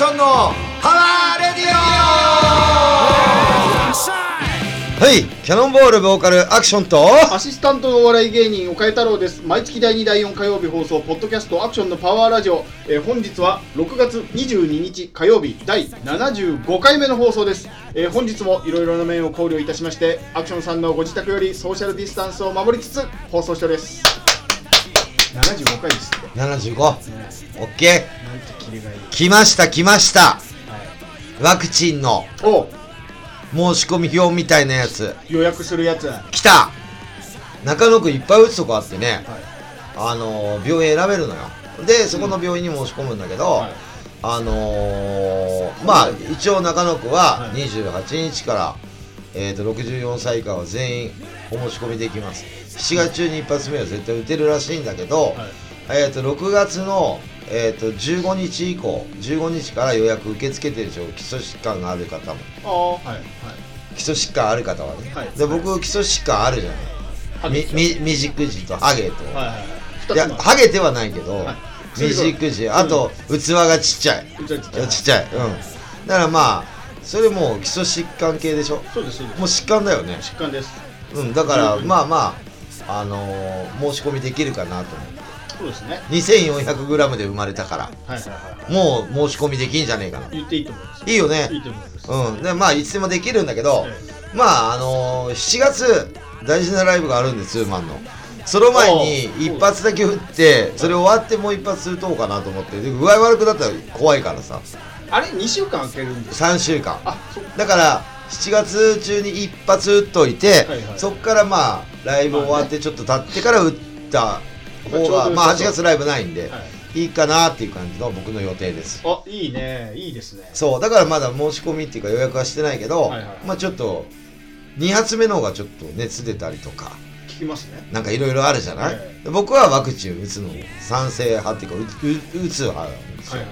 ションのパワーレディオ。はいキャノンボールボーカルアクションとアシスタントのお笑い芸人岡江太郎です。毎月第2第4火曜日放送ポッドキャストアクションのパワーラジオ、えー本日は6月22日火曜日第75回目の放送です、えー本日もいろいろな面を考慮いたしましてアクションさんのご自宅よりソーシャルディスタンスを守りつつ放送しております75回ですって。75OK オッケー来ました来ました。はい、ワクチンのお。申し込み表みたいなやつ。予約するやつ。はい来た。中野区いっぱい打つとこあってね。あのー病院選べるのよ。でそこの病院に申し込むんだけど、はい。あのーまあ一応中野区ははい。28日から、えー、と64歳以下は全員お申し込みできます。7月中に一発目は絶対打てるらしいんだけど、えー、と6月の、えー、と15日以降15日から予約受け付けてるでしょ基礎疾患がある方も。ああはいはい。基礎疾患ある方はね、はい。で僕基礎疾患あるじゃない。み未熟児とハゲと、はいはいはい。いやハゲてはないけど、はい。未熟児。あと、器がちっちゃい。うんちっちゃい。ちっちゃい。うん。だからまあそれもう基礎疾患系でしょ。そうですそうです。もう疾患だよね。疾患です。うんだからうん。まあまああのー申し込みできるかなと思ってそうですね。2400g で生まれたから。はいはいはいはい。もう申し込みできんじゃねえかな。言っていいと思います。いいよね。いいと思います。うん。でまあいつでもできるんだけど、えまああのー7月大事なライブがあるんですツーマンの。その前に一発だけ打ってそれ終わってもう一発打とうかなと思って。で具合悪くなったら怖いからさ。あれ？2週間空けるんです3週間。だから7月中に一発打っといて、はいはい。そっからまあライブ終わってちょっと経ってから打った方がまあ8月ライブないんで、はい。いいかなっていう感じの僕の予定です。あいいね。いいですね。そうだからまだ申し込みっていうか予約はしてないけど、まあちょっと2発目の方がちょっと熱出たりとか聞きますね。なんかいろいろあるじゃない、僕はワクチン打つの賛成派っていうか打つ派なんですよ、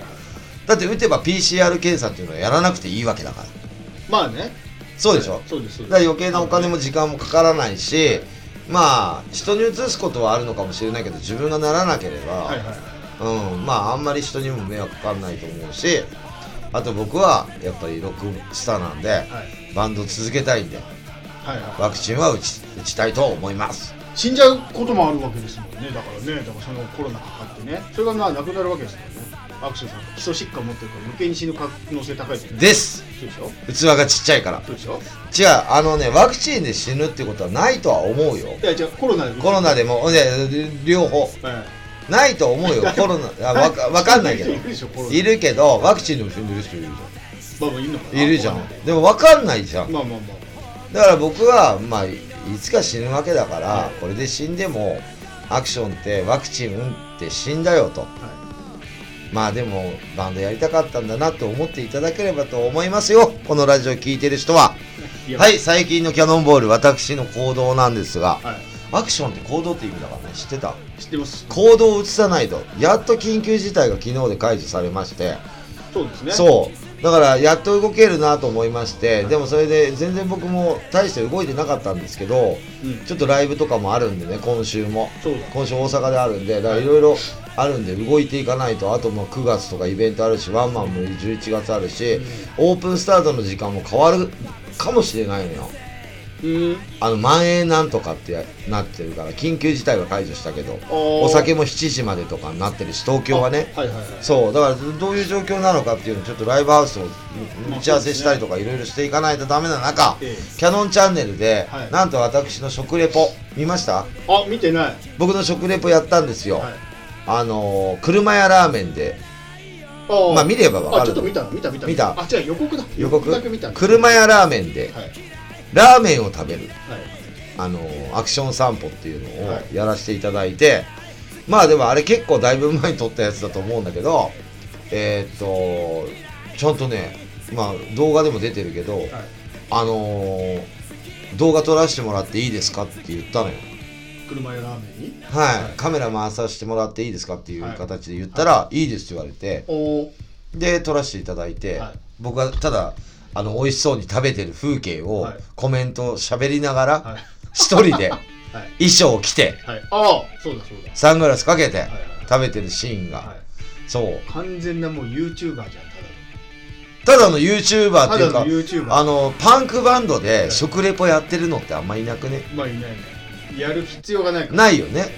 だって打てば PCR 検査っていうのはやらなくていいわけだから。まあね。そうでしょ、そうですそうです。だから余計なお金も時間もかからないしまあ人に移すことはあるのかもしれないけど自分がならなければ、はいはい。はいうん、まああんまり人にも迷惑かかんないと思うしあと僕はやっぱりロックスターなんで、はい。バンド続けたいんではいはい。ワクチンは打ち打ちたいと思います。死んじゃうこともあるわけですもんね。だからねだからそのコロナかかってね。それがまあなくなるわけですからね。アクションさん基礎疾患持ってるから余計に死ぬ可能性高いですね。です器がちっちゃいから。違うあのねワクチンで死ぬってことはないとは思うよ。いやじゃあコロナでコロナでも。ね両方。はいないと思うよ。コロナあわか わかんないけど。いるけどワクチンでも死んでる人いるじまあまあいるのかゃな。んいるじゃん。でもわかんないじゃん。まあまあまだから僕はまあいいつか死ぬわけだから、はいこれで死んでもアクションってワクチン打って死んだよと。あはまあでもバンドやりたかったんだなと思っていただければと思いますよ。このラジオ聞いてる人は。はい最近のキャノンボール私の行動なんですが。はい。アクションって行動って意味だからね知ってた？知ってます。行動を移さないと。やっと緊急事態が昨日で解除されまして。そうですね。そうだからやっと動けるなと思いましてでもそれで全然僕も大して動いてなかったんですけどうん。ちょっとライブとかもあるんでね今週も。今週大阪であるんでだからいろいろあるんで動いていかないとあともう9月とかイベントあるしワンマンも11月あるしオープンスタートの時間も変わるかもしれないのよ。うんあの万円なんとかってなってるから緊急事態は解除したけどおお酒も7時までとかになってるし東京はね。はいはいはい。そうだからどういう状況なのかっていうのをちょっとライブハウスを打ち合わせしたりとかいろいろしていかないとダメな中ええ。キャノンチャンネルで、はい。なんと私の食レポ見ました？あ見てない。僕の食レポやったんですよ、はい。あのー車屋ラーメンで。あまあ見ればわかるあちょっと見た見た見た。見た。あじゃあ予告だ。予告？だけ見たんだ車屋ラーメンで。はいラーメンを食べる。はい。あのーアクション散歩っていうのをはい。やらせていただいて、まあでもあれ結構だいぶ前に撮ったやつだと思うんだけどえーっとちゃんとねまあ動画でも出てるけど、はい。あのー動画撮らせてもらっていいですかって言ったのよ。車やラーメンに？はい、はい。カメラ回させてもらっていいですかっていう形で言ったら、い、いですって言われて。で撮らせていただいて、はい。僕はただあの美味しそうに食べてる風景をはい。コメント喋りながらはい。一人で はい。衣装を着てはい。ああそうだそうだ。サングラスかけてはいはい食べてるシーンが、はい。そう。完全なもう YouTuber じゃんただただの YouTuber っていうかただの YouTuber あのパンクバンドで食レポやってるのってあんまいなくね？まあいないね。やる必要がないから。ないよね。はい。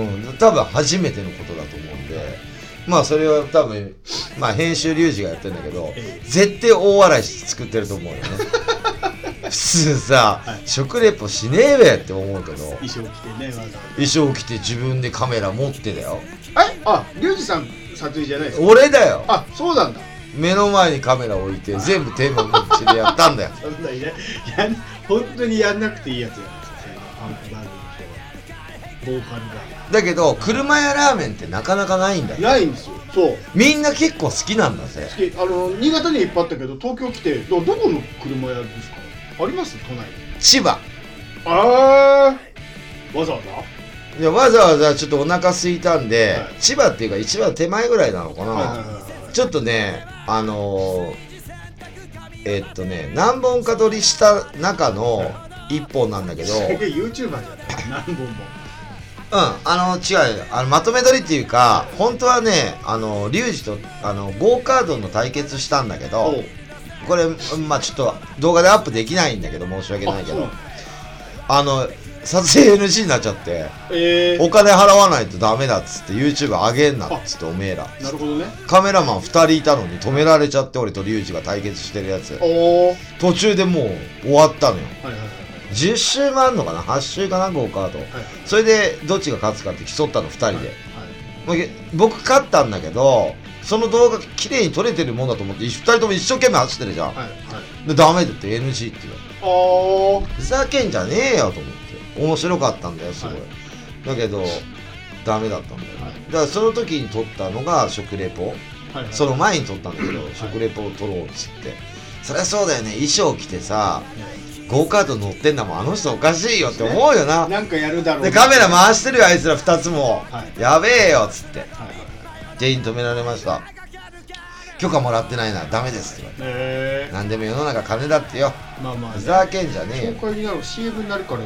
うん。多分初めてのことだと思うんでまあそれは多分まあ編集リュウジがやってるんだけどえ絶対大笑いして作ってると思うよね。普通さ、はい。食レポしねえべって思うけど衣装着てねわざわ衣装着て自分でカメラ持ってだよ。ざえ？あリュウジさん撮影じゃないですか？俺だよ。あそうなんだ。目の前にカメラ置いて全部手もむっちでやったんだよ。そんないねやん本当にやんなくていいやつじゃないでボーカルだけど車屋ラーメンってなかなかないんだよ。がないんですよ。そう。みんな結構好きなんだぜ。好き。あの新潟にいっぱいあったけど東京来てどどこの車屋ですか？あります？都内。に千葉。あー。わざわざ？いやわざわざちょっとお腹空いたんで、はい。千葉っていうか一番手前ぐらいなのかな、はいはいちょっとねあのー、えっとね何本か取りした中の一本なんだけど、YouTuber じゃん。何本もうん、あの違うよ。あのまとめ撮りっていうか本当はねあのリュウジとあのゴーカードの対決したんだけどこれまあちょっと動画でアップできないんだけど申し訳ないけど。あの。撮影 NG になっちゃってえー、お金払わないとダメだっつって YouTube 上げんなっつっておめえら。なるほどね。カメラマン2人いたのに止められちゃって俺とリュウジが対決してるやつ。途中でもう終わったのよ。はいはいはい10周もあんのかな？8周かなゴーカードはいそれでどっちが勝つかって競ったの2人で、はいまあげ僕勝ったんだけどその動画綺麗に撮れてるもんだと思って2人とも一生懸命走ってるじゃん、はいはい。でダメだって NG って言われて。ふざけんじゃねえよと思って。面白かったんだよすごい、はい。だけどダメだったんだよ、はい。だからその時に撮ったのが食レポ、はいはい。その前に撮ったんだけど、食レポを撮ろうっつって。そりゃそうだよね。衣装着てさゴーカート乗ってんだもん。あの人おかしいよって思うよな。なんかやるだろうでカメラ回してるよあいつら2つも、はい。やべえよっつって。はい。全員止められました。許可もらってないな。らダメですって言われて。え。何でも世の中金だってよ。ー、まあまあ、ふざけんじゃねえよ。紹介になる CM になるから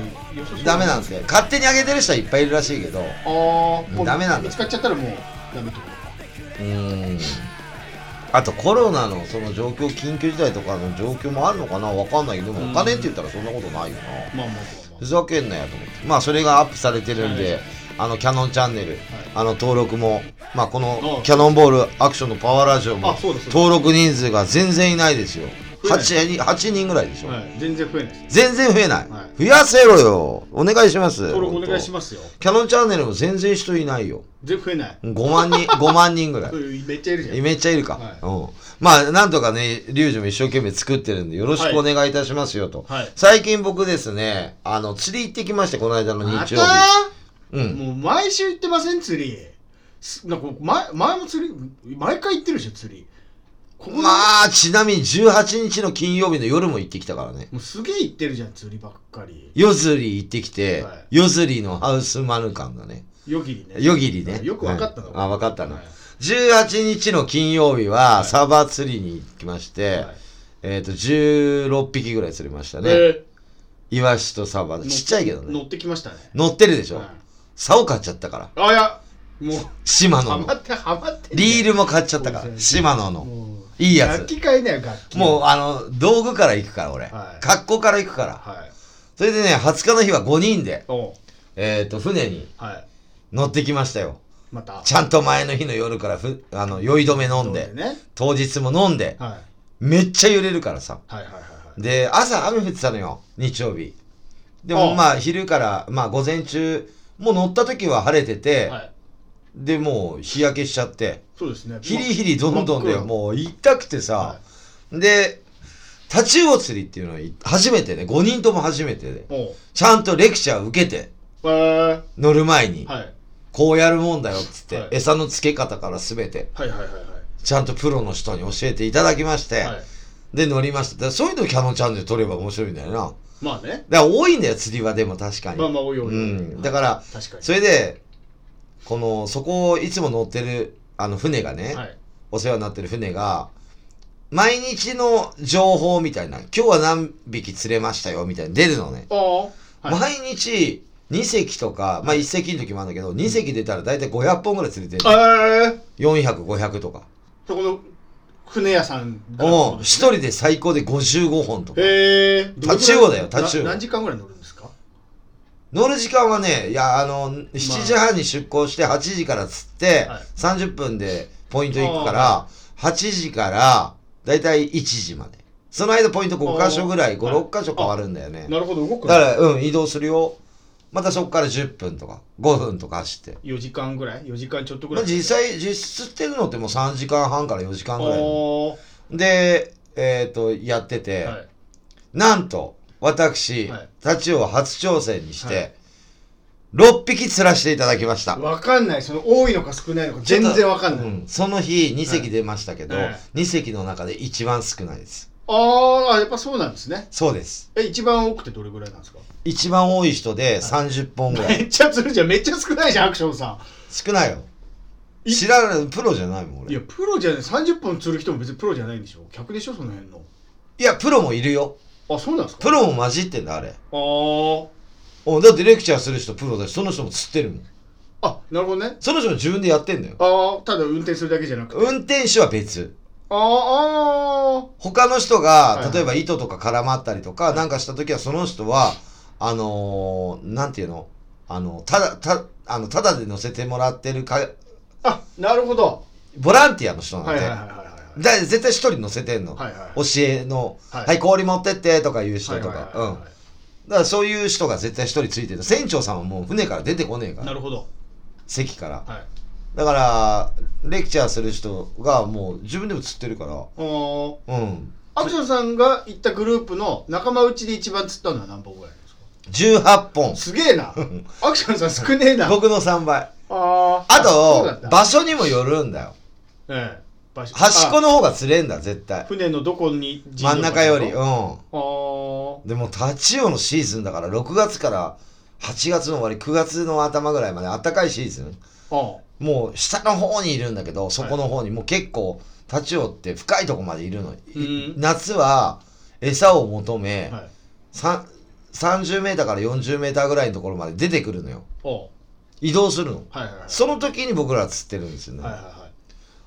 ダメなんですよ。勝手に上げてる人はいっぱいいるらしいけど。うああダメなんだ見つかっちゃったらもうダメってことか。ーんあとコロナのその状況緊急事態とかの状況もあるのかな？わかんないけどでもお金って言ったらそんなことないよな。まあまあ。まあふざけんなよと思って。まあそれがアップされてるんで、はい。あのキャノンチャンネル、はい。あの登録もまあこのあキャノンボールアクションのパワーラジオも登録人数が全然いないですよ 8, 人8人ぐらいでしょ、はい、全然増えない全然増えない、はい。増やせろよ。お願いします。お願いしますよ。キャノンチャンネルも全然人いないよ。全然増えない。5万人 5万人ぐらい。めっちゃいるじゃん。めっちゃいるか、はい。うん。まあなんとかねリュウジも一生懸命作ってるんでよろしくお願いいたしますよと、はい。最近僕ですねあの釣り行ってきましてこの間のま日曜日。た？うん。もう毎週行ってません釣り。すなんか前前も釣り毎回行ってるでしょ釣りままあちなみに18日の金曜日の夜も行ってきたからね。もうすげえ行ってるじゃん釣りばっかり。夜釣り行ってきて、はい。夜釣りのハウスマヌカンだね。夜霧ね。夜霧ね。よく分かったの、はい。あ分かったの、はい。18日の金曜日は、はい。サーバー釣りに行きまして、はい。えっ、と16匹ぐらい釣れましたね、でイワシとサーバちっちゃいけどね。乗ってきましたね。乗ってるでしょ、はい。竿買っちゃったから。あいやもうシマノの。ハマってハマってリールも買っちゃったから。そうシマノのいいやつ。楽器買いなよ楽器。もうあの道具から行くから俺、はい。格好から行くから。はい。それでね20日の日は5人でおう。えっ、と船にはい。乗ってきましたよ。また。ちゃんと前の日の夜からふあの酔い止め飲んでね。当日も飲んではい。めっちゃ揺れるからさ。はいはいはいはい。で朝雨降ってたのよ日曜日。でもまあ昼からまあ午前中もう乗った時は晴れてて、はいでもう日焼けしちゃって。そうですね。ヒリヒリどんどんでもう痛くてさ、はでタチウオ釣りっていうのをい初めてね5人とも初めてでちゃんとレクチャー受けてえー。乗る前に、はい。こうやるもんだよっつって、はい。餌の付け方から全てはいはいはいちゃんとプロの人に教えていただきまして、で乗りました。そういうのキャノンチャンネル撮れば面白いんだよな。まあね。だから多いんだよ釣りはでも確かに、まあまあおいおいうん。だから確かに。それでこのそこをいつも乗ってるあの船がね、はい。お世話になってる船が毎日の情報みたいな今日は何匹釣れましたよみたいな出るのね、はい。毎日2隻とかまあ1隻の時もあるんだけど2隻出たら大体500本ぐらい釣れてるえー。400500とか。そこの船屋さんがうん。一人で最高で55本とか。へえタチウオだよタチウオな何時間ぐらい乗る？乗る時間はねいやあの7時半に出港して8時から釣って、はい。30分でポイント行くから8時からだいたい1時まで。その間ポイント5箇所ぐらいあー。56箇所変わるんだよね。なるほど動くだからうん移動するよ。またそこから10分とか5分とか走って。4時間ぐらい？4時間ちょっとぐらい？まあ実際実質ってるのってもう3時間半から4時間ぐらいでえっ、とやってて、はい。なんと私、はい。タチウオ初挑戦にして、はい。6匹釣らせていただきました。わかんない。その多いのか少ないのか全然わかんない、うん。その日2隻出ましたけど、はい。2隻の中で一番少ないです。ああやっぱそうなんですね。そうです。え一番多くてどれぐらいなんですか？一番多い人で30本ぐらい、めっちゃ釣るじゃん。めっちゃ少ないじゃんアクションさ少ないよ。い知らない。プロじゃないもんんい俺やプロじゃない。30本釣る人も別にプロじゃないんでしょ？客でしょ？その辺の。いやプロもいるよあそうなんですか？プロも混じってんだあれ。あー。おだってレクチャーする人プロだしその人も釣ってるもん。あなるほどね。その人も自分でやってんだよ。ああただ運転するだけじゃなくて。運転手は別。あーあ他の人はいが例えば糸とか絡まったりとかなんかした時はその人はあのー、なんていうの？あのただたあのただで乗せてもらってるかーあなるほど。ボランティアの人なんで、はいはいはいだ絶対一人乗せてんの、はいはい。教えの、ははいい、氷持ってってとかいう人とか、うん。だからそういう人が絶対一人ついてる。船長さんはもう船から出てこねえから、なるほど。席から。はい。だから、レクチャーする人がもう自分でも釣ってるから、うん。アクションさんが行ったグループの仲間内で一番釣ったのは何本ぐらいですか？18本。すげえな。アクションさん少ねえな。僕の3倍。あー。あと場所にもよるんだよ。ええ場所端っこの方が釣れんだ、絶対。船のどこに真ん中より。うあん。ーでも、タチウオのシーズンだから、6月から8月の終わり、9月の頭ぐらいまで暖かいシーズン。あもう下の方にいるんだけど、そこの方にもう結構、タチウオって深いとこまでいるの。ん夏は餌を求め、はいさ30メーターから40メーターぐらいのところまで出てくるのよ。お移動するの。はいはいはいその時に僕ら釣ってるんですよね。はいはいは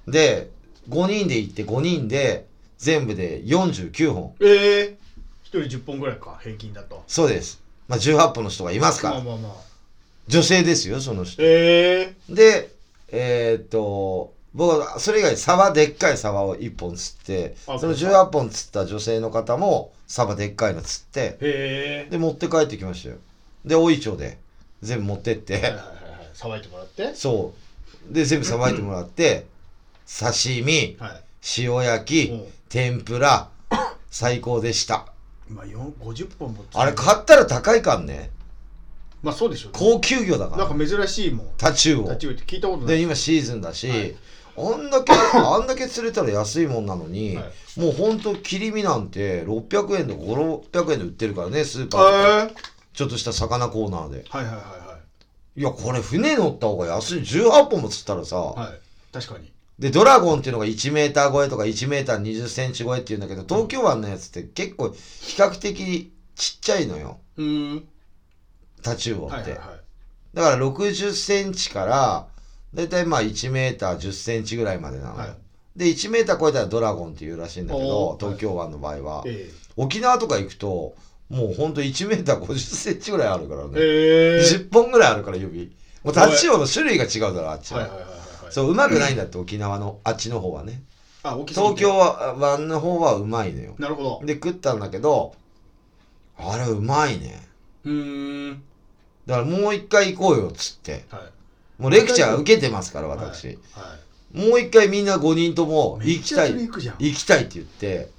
いで、5人で行って5人で全部で49本。ええ一人10本ぐらいか平均だとそうです。まあ18本の人がいますから。まあまあまあ女性ですよ、その人。ええで、えーっと、僕はそれ以外サバでっかいサバを1本釣って、あその18本釣った女性の方もサバでっかいの釣って、へえで、持って帰ってきましたよ。で、大井町で全部持ってって、はいはいはいいてもらってそう。で、全部さばいてもらって、刺身、はい。塩焼き、うん。天ぷら、最高でした。まあ4 50本もあれ買ったら高いかんね。まあそうでしょうね。高級魚だから。なんか珍しいもん。タチウオ。立ち上って聞いたことなで、い今シーズンだし、はい。あんだけ、あんだけ釣れたら安いもんなのに、はもうほんと切り身なんて600円で5、600円で売ってるからね、スーパーとかえちょっとした魚コーナーで。はいはいはいはい。や、これ船乗った方が安い。18本も釣ったらさ、いはい。確かにで、ドラゴンっていうのが1メーター超えとか1メーター20センチ超えっていうんだけど、東京湾のやつって結構比較的ちっちゃいのよ。うーんタチウオって。はいはいはいだから60センチから、だいたいまあ1メーター10センチぐらいまでなのよ。はいで、1メーター超えたらドラゴンっていうらしいんだけど東京湾の場合は。え沖縄とか行くと、もうほんと1メーター50センチぐらいあるからえね。ええ10本ぐらいあるから指。もうタチウオの種類が違うだろ、あっちは。はいはいはいはい。はいそう、うまくないんだって、沖縄の、あっちの方はね。あ大きすぎて。東京湾の方はうまいのよ。なるほど。で、食ったんだけど、あれうまいね。うーん。だからもう一回行こうよ、つって。はい。もうレクチャー受けてますから、私。はいもう一回みんな5人とも行きたい。行くじゃん行きたいって言って。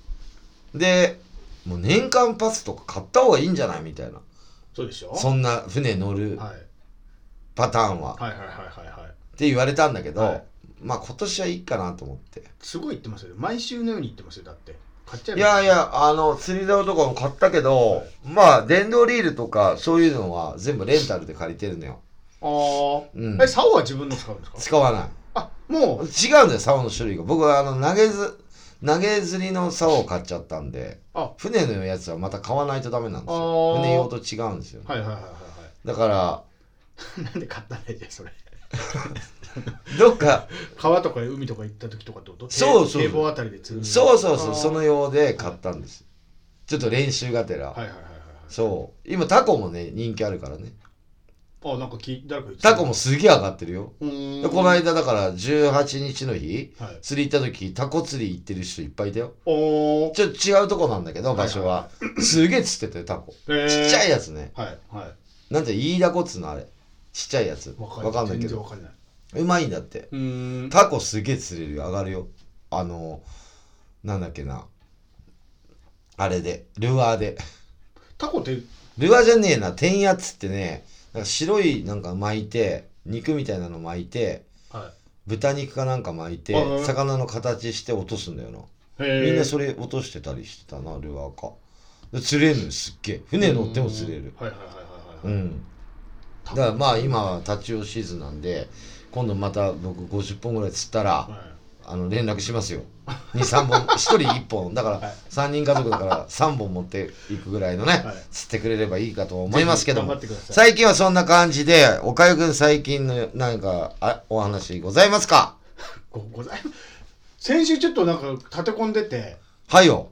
でもう年間パスとか買った方がいいんじゃないみたいな。そうでしょ。そんな船乗るはい。パターンは、はいはいはいはいはいって言われたんだけど、はい。まあ今年はいいかなと思って。すごい言ってますよ毎週のように言ってますよだって。買っちゃえいばやいやあの釣り竿とかも買ったけど、はい。まあ電動リールとかそういうのは全部レンタルで借りてるのよ。ああうん。え竿は自分の使うんですか？使わない。あもう。違うんだよ竿の種類が。僕はあの投げず投げ釣りの竿を買っちゃったんであ。船のやつはまた買わないとダメなんですあよー。船用と違うんですよ、はいはいはいはいはだからい なんで買ったんだよそれ どっか川とか海とか行った時とかってこと？そうそう堤防あたりで釣るそうそうそう。その用で買ったんです。ちょっと練習がてら、はいはいはいはいそう。今タコもね人気あるからね。あなんかき誰かタコもすげえ上がってるよ。この間だから18日の日はい。釣り行った時タコ釣り行ってる人いっぱいいたよ。おー。ちょっと違うとこなんだけど場所は,、すげえ釣ってたよタコ。えー。ちっちゃいやつね。はいはい。なんてイイダコっつうのあれちっちゃいやつ。わわかんないけど。うまいんだって。タコすげえ釣れる。よ上がるよ。あのなんだっけな。あれで。ルアーで。タコって？ルアーじゃねえな。天やっつってね。なんか白いなんか巻いて肉みたいなの巻いては豚肉かなんか巻いて魚の形して落とすんだよな。みんなそれ落としてたりしてたなルアーか。で釣れるのよすっげえ。船乗っても釣れる。はいはいはいはいはい。うんだからまあ今は立ち寄シーズンなんで今度また僕50本ぐらい釣ったらはい。あの連絡しますよ。23本。1人1本。だからはい。3人家族だから3本持っていくぐらいのね、はい。釣ってくれればいいかと思いますけども。最近はそんな感じでおかゆくん最近のなんかあお話ございますか？ごござい先週ちょっとなんか立て込んでて。はいよ。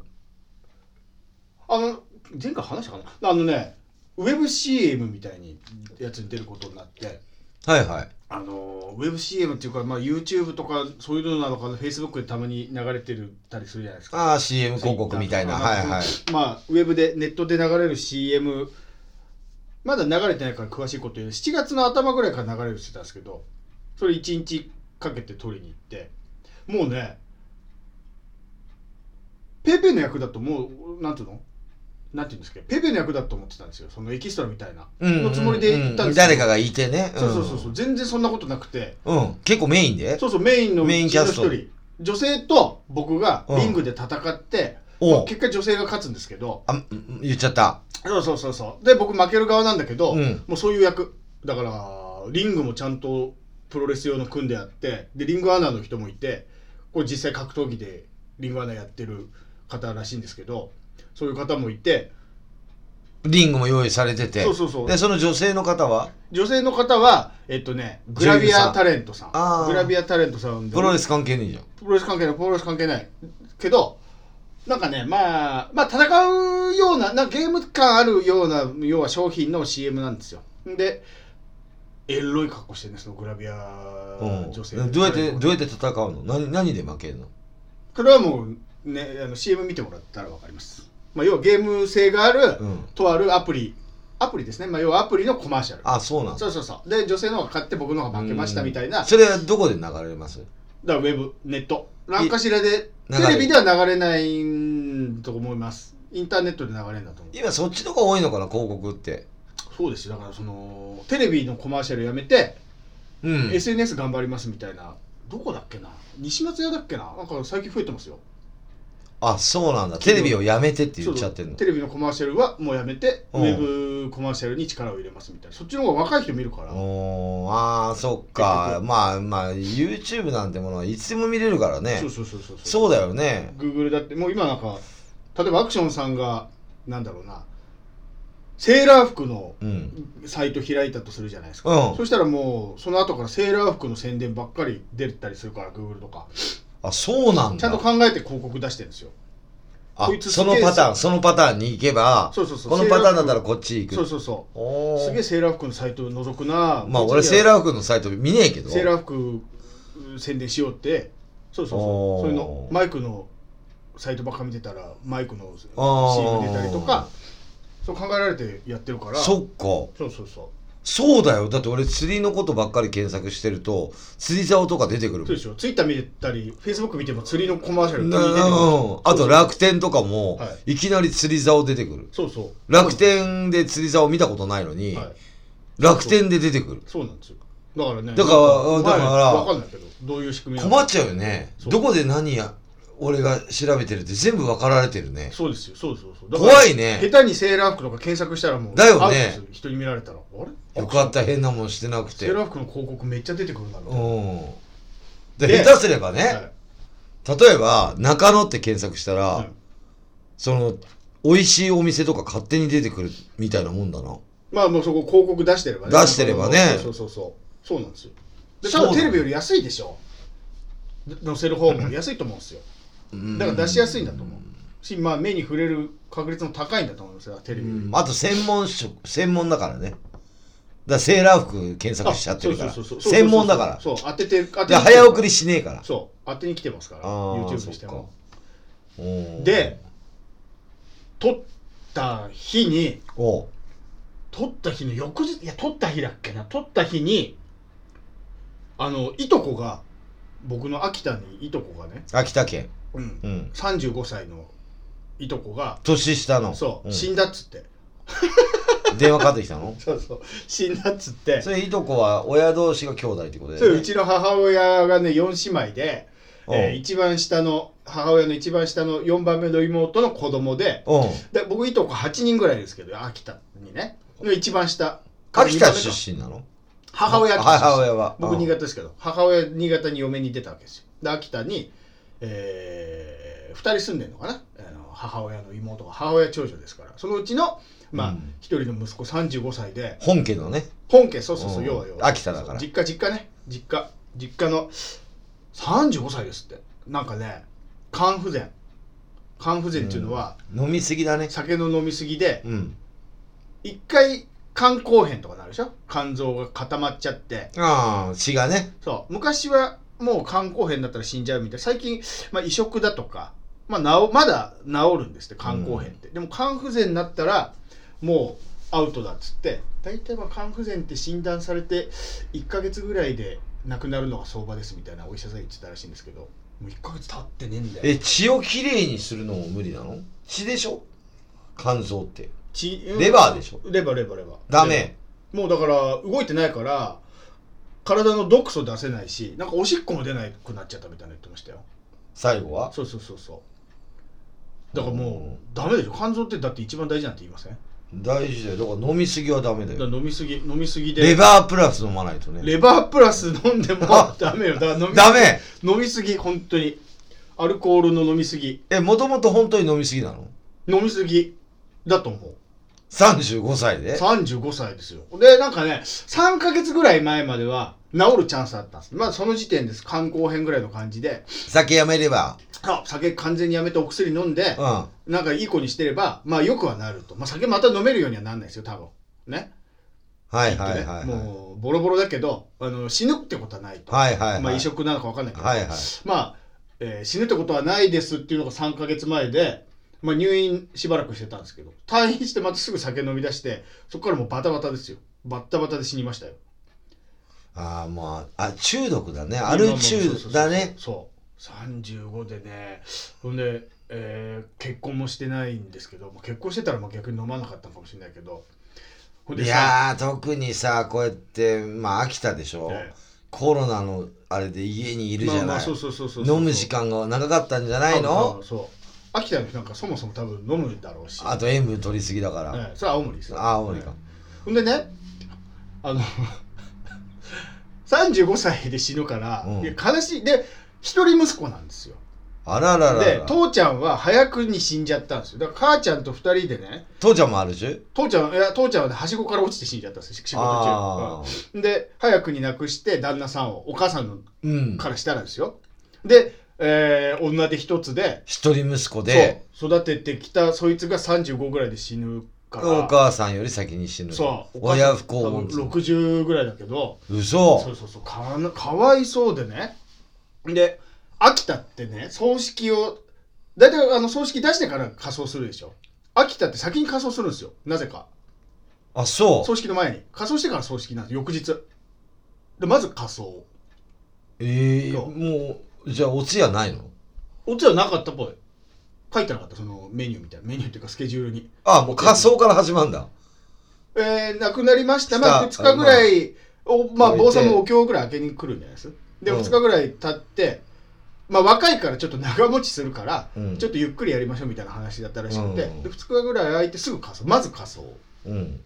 あの前回話したかな？あのねウェブ CM みたいにやつに出ることになってはいはい。あのウェブ CM っていうか、まあ、YouTube とかそういうのなのかな Facebook でたまに流れてるたりするじゃないですか。ああ CM 広告みたいな。はいはい。まあウェブでネットで流れる CM まだ流れてないから詳しいこと言う。7月の頭ぐらいから流れるって言ってたんですけどそれ1日かけて撮りに行って。もうねペイペイの役だともうなんていうの？なんていうんですかペイペイの役だと思ってたんですよそのエキストラみたいな、うんのつもりで行ったんですけど誰かがいてね。そうそうそうそう。全然そんなことなくて。うん、うん、結構メインで？そうそうメインのメインキャスト。人。女性と僕がうん。リングで戦って、まあ結果女性が勝つんですけど。あうん言っちゃった。そうそうそうそう。で僕負ける側なんだけど、うん。もうそういう役。だからリングもちゃんとプロレス用の組んであってでリングアナの人もいてこれ実際格闘技でリングアナやってる方らしいんですけどそういう方もいて。リングも用意されてて。そうそうそう。でその女性の方は？女性の方はえっとねグラビアタレントさん。グラビアタレントさんで。プロレス関係ねえじゃん。プロレス関係ないプロレス関係ない。けどなんかねまあまあ戦うようななゲーム感あるような要は商品の CM なんですよ。でエロい格好してるねそのグラビアうん。女性どうやってどうやって戦うの？何何で負けるの？これはもうねあの CM 見てもらったら分かります、まあ、要はゲーム性がある、うん。とあるアプリ。アプリですね、まあ、要はアプリのコマーシャル。あそうなんだ。そうそうそう。で女性の方が勝って僕の方が負けましたみたいな。だかそれはどこで流れます？らウェブネット。何かしらでテレビでは流れないんと思います。インターネットで流れるんだと思う。今そっちの方が多いのかな広告って。そうですよ。だからそのテレビのコマーシャルやめて、うん。SNS 頑張りますみたいな。どこだっけな？西松屋だっけな？なんか最近増えてますよあそうなんだ。テレビをやめてって言っちゃってんの。テレビのコマーシャルはもうやめてウうん。ェブコマーシャルに力を入れますみたいな。そっちの方が若い人見るから。あーそっか。まあまあ YouTube なんてものはいつでも見れるからね。そうそうそうそう。そうだよね。Google だってもう今なんか例えばアクションさんがなんだろうな。セーラー服のうん。サイト開いたとするじゃないですか、うん。そしたらもうその後からセーラー服の宣伝ばっかり出たりするから Google とかあそうなんだ。ちゃんと考えて広告出してるんですよ。あこいつそのパターンそのパターンに行けばそうそうそう。このパターンだったらこっち行く。そうそうそう。すげえセーラー服のサイトを覗くな。まあ俺セーラー服のサイト見ねえけど。セーラー服宣伝しようって。そうそうそう。そういうの。マイクのサイトばっか見てたらマイクのあー。CM 出たりとか。そう考えられてやってるから。そっか。そうそうそうそうだよ。だって俺釣りのことばっかり検索してると釣り竿とか出てくるもん。そうでしょ。ツイッター見てたりフェイスブック見ても釣りのコマーシャル出てくるうん。あと楽天とかも、、はい。きなり釣り竿出てくる。そうそう。楽天で釣り竿見たことないのに、はい。楽天で出てくる。そうなんですよ。だからねだからだから分かんないけどどういう仕組みなの困っちゃうよね。どこで何や俺が調べてるって全部分かられてるね。そうですよそうそうそう怖いね。下手にセーラー服とか検索したらもうだよね。人に見られたら。あれ？よかった変なもんしてなくて。セーラー服の広告めっちゃ出てくるなみたいな。うん。でで下手すればね、はい。例えば中野って検索したら、はい。その美味しいお店とか勝手に出てくるみたいなもんだな。まあもうそこ広告出してればね。出してればね。そうそうそうそう。そうなんですよ。で多分テレビより安いでしょ。載せる方も安いと思うんですよだから出しやすいんだと思う。しまあ目に触れる確率も高いんだと思いますよテレビうん。あと専門職専門だからね。だからセーラー服検索しちゃってるから。専門だから。そう当てて当ててる早送りしねえから。そう当てに来てますから YouTube にしても。で撮った日に撮った日の翌日いや撮った日だっけな。撮った日にあのいとこが僕の秋田にいとこがね、秋田県。うん、うん。35歳のいとこが年下の。そう、ん。死んだっつって。電話かかってきたの？そうそう。死んだっつって。それいとこは親同士が兄弟ってことだよね。それうちの母親がね4姉妹で、えーうん一番下の母親の一番下の4番目の妹の子供でうん。で僕いとこ8人ぐらいですけど秋田にね。の一番下。秋田出身なの？母親母親は。僕うん新潟ですけど。母親新潟に嫁に出たわけですよ。で秋田に、え2人住んでるのかな？あの母親の妹が。母親長女ですから。そのうちのまあうん。一、人の息子35歳で。本家のね。本家。そうそうそう、うん。要は要は。秋田だから。実家実家ね。実家。実家の35歳ですって。なんかね肝不全。肝不全っていうのは、飲みすぎだね。酒の飲みすぎでうん。一回肝硬変とかなるでしょ？肝臓が固まっちゃって。ああ血がね。そう。昔はもう肝硬変だったら死んじゃうみたいな。最近、まあ、移植だとか、まあ、治まだ治るんですって肝硬変って、でも肝不全になったらもうアウトだっつって。大体まあ肝不全って診断されて1ヶ月ぐらいで亡くなるのが相場ですみたいなお医者さん言ってたらしいんですけど。もう1ヶ月経ってねえんだよ。え血をきれいにするのも無理なの？血でしょ？肝臓って血レバーでしょ？レバーレバーレバー。ダメ。もうだから動いてないから体の毒素出せないしなんかおしっこも出なくなっちゃったみたいな言ってましたよ。最後は？そうそうそうそう。だからもうダメでしょ？肝臓ってだって一番大事なんて言いません？大事だよ。だから飲みすぎはダメだよ。ら飲みすぎ飲みすぎで。レバープラス飲まないとね。レバープラス飲んでも ダメよ。だ飲みダメ。飲みすぎ本当に。アルコールの飲みすぎ。えもともと本当に飲みすぎなの？飲みすぎだと思う35歳で？35歳ですよ。でなんかね3ヶ月ぐらい前までは治るチャンスあったんです。まあその時点です。肝硬変ぐらいの感じで。酒やめれば？あ酒完全にやめてお薬飲んでうん。なんかいい子にしてればまあよくはなると、まあ、酒また飲めるようにはなんないですよ多分。ね。はいはいはいねはい。もうボロボロだけどあの死ぬってことはないと、はいはいはい。まあ移植なのか分かんないけど、はいはい。まあ、えー死ぬってことはないですっていうのが3ヶ月前で、まあ、入院しばらくしてたんですけど退院してまたすぐ酒飲み出してそこからもうバタバタですよ。バッタバタで死にましたよ。ああまああ中毒だね。アル中だね。そう。そう35でね。ほんで、えー結婚もしてないんですけどまあ結婚してたらまあ逆に飲まなかったのかもしれないけど。いさやー特にさこうやってまあ秋田でしょ、えコロナのあれで家にいるじゃない、まあまあそうそうそうそうそう。飲む時間が長かったんじゃない多の分そう秋田の人なんかそもそも多分飲むだろうし。あと塩分取りすぎだから、ええそれは青森ですよ。あ青森か。ええ。ほんでねあの 35歳で死ぬから、うん。いや悲しい。で一人息子なんですよ。あらららら。で父ちゃんは早くに死んじゃったんですよ。だから母ちゃんと二人でね父ちゃんもあるじゅ父ちゃんいや父ちゃんはねはしごから落ちて死んじゃったんですよ仕事あ中、うん。で早くに亡くして旦那さんをお母さんのうん。からしたらですよ。で、えー女で一つで一人息子で育ててきたそいつが35ぐらいで死ぬから。お母さんより先に死ぬ。そう。親不孝多分60ぐらいだけど。嘘。そうそうそう。かなかわいそうでね。で秋田ってね葬式を大体あの葬式出してから仮装するでしょ。秋田って先に仮装するんですよ。なぜか。あそう。葬式の前に。仮装してから葬式なんです翌日。でまず仮装。ええそう。もうじゃあお通夜ないの？おつはなかったっぽい。書いてなかったそのメニューみたいな。メニューっていうかスケジュールに。あもう仮装から始まるんだ。えー、亡くなりました。まあした2日ぐらいおまあ坊さんもお経ぐらい開けに来るんじゃないです？でうん。2日ぐらい経ってまあ若いからちょっと長持ちするから、うん。ちょっとゆっくりやりましょうみたいな話だったらしくて、うん。で2日ぐらい空いてすぐ仮装まず仮装。うん。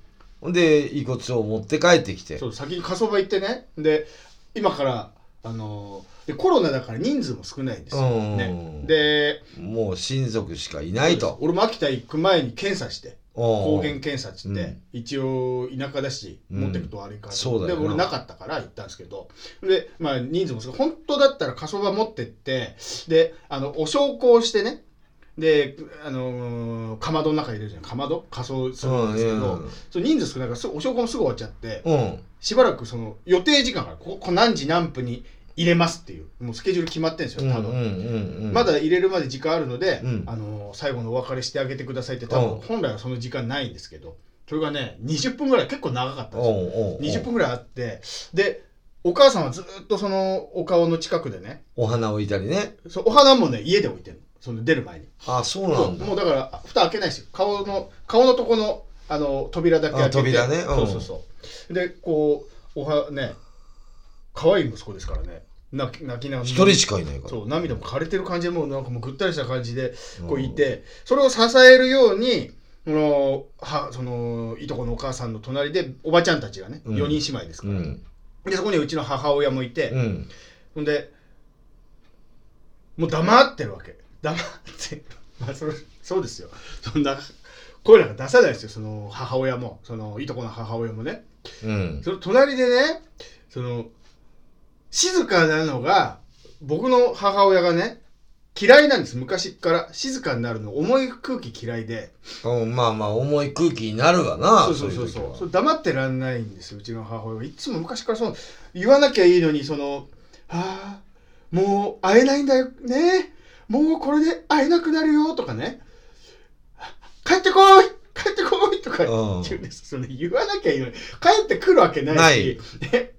で遺骨を持って帰ってきて。そう先に火葬場行ってね。で今からあのーでコロナだから人数も少ないんですよ、うん。ね、でもう親族しかいないと。俺も秋田行く前に検査して抗抗原検査っつって、うん。一応田舎だしうん。持ってくと悪いから、そうだよな。で俺なかったから行ったんですけど。でまあ人数もそう本当だったら火葬場持ってってであのお焼香をしてね。であのーかまどの中に入れるじゃん。かまど？仮装するんですけど、そう人数少ないからお焼香もすぐ終わっちゃって、うんうんしばらくその予定時間からここ何時何分に入れますっていうもうスケジュール決まってるんですよ多分、うんうんまだ入れるまで時間あるので、うん。あの最後のお別れしてあげてくださいって多うん。分本来はその時間ないんですけどそれがね20分ぐらい結構長かったんですよ。おうおうおう。20分ぐらいあってでお母さんはずっとそのお顔の近くでねお花置いたりね。そうお花もね家で置いてるの。その出る前に。あそうなそうんだもうだから蓋開けないですよ。顔の顔のとこのあの扉だけ開けて。あ扉ね。うん。そうそうそう。でこうおはね可愛い息子ですからね。泣き泣きながら。一人しかいないから。そう涙も枯れてる感じでもうなんかもうぐったりした感じでこううんいて。それを支えるようにそのはそのいとこのお母さんの隣でおばちゃんたちがね、うん。4人姉妹ですから、うん。でそこにうちの母親もいて、うん。ほんでもう黙ってるわけ。黙ってまあそれそうですよ。そんな声なんか出さないですよその母親も。そのいとこの母親もね。うん。その隣でねその静かなのが僕の母親がね嫌いなんです昔から。静かになるの。重い空気嫌いで。うんまあまあ重い空気になるわなそうそうそうそう。それ黙ってらんないんですようちの母親は。いつも昔からその言わなきゃいいのにその「ああもう会えないんだよね。もうこれで会えなくなるよ」とかね「帰ってこい帰ってこい」とか言うんです、それ言わなきゃいい。のに帰ってくるわけないし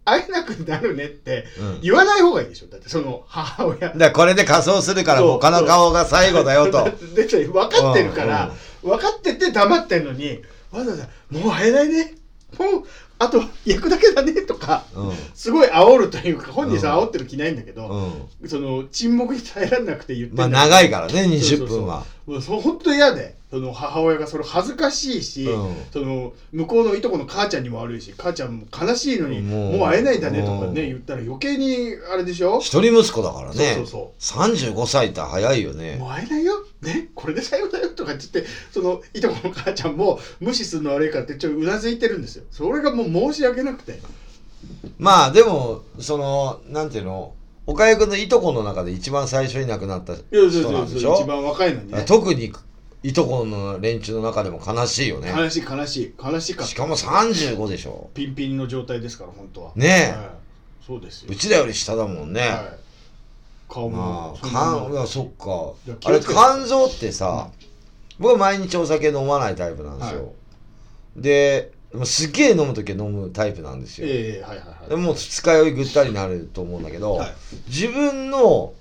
会えなくなるねってうん。言わない方がいいでしょ。だってその母親。だからこれで仮装するからそう。他の顔が最後だよと。でで 分かってるから、分かってて黙ってんのにわざわざ「もう会えないね。もうあと焼くだけだね」とかうん。すごい煽るというか本人さうん。煽ってる気ないんだけど、うん。その沈黙に耐えられなくて言ってんまあ長いからねそうそう20分は。もうそう本当嫌で。その母親がそれ恥ずかしいし、うん。その向こうのいとこの母ちゃんにも悪いし母ちゃんも悲しいのにもう会えないんだねとかうんね言ったら余計にあれでしょ？一人息子だからね。そうそうそ35歳って早いよね。もう会えないよ、ね、これで最後だよとかって言ってそのいとこの母ちゃんも無視するの悪いからってちょっとうなずいてるんですよ。それがもう申し訳なくて。まあでもそのなんていうの？岡井君のいとこの中で一番最初に亡くなった人なんでしょ？一番若いのにね。特にいとこの連中の中でも悲しいよね。悲しい悲しい。悲しかった。しかも35でしょ。ピンピンの状態ですから本当は。ねえ。はい。そうですよ。うちらより下だもんね、はい。顔まもあ、そっか。あれ肝臓ってさ、僕は毎日お酒飲まないタイプなんですよ、はでもうすっげえ飲む時は飲むタイプなんですよ、ええはいはいはい。でもう二日酔いぐったりになると思うんだけど、はい。自分の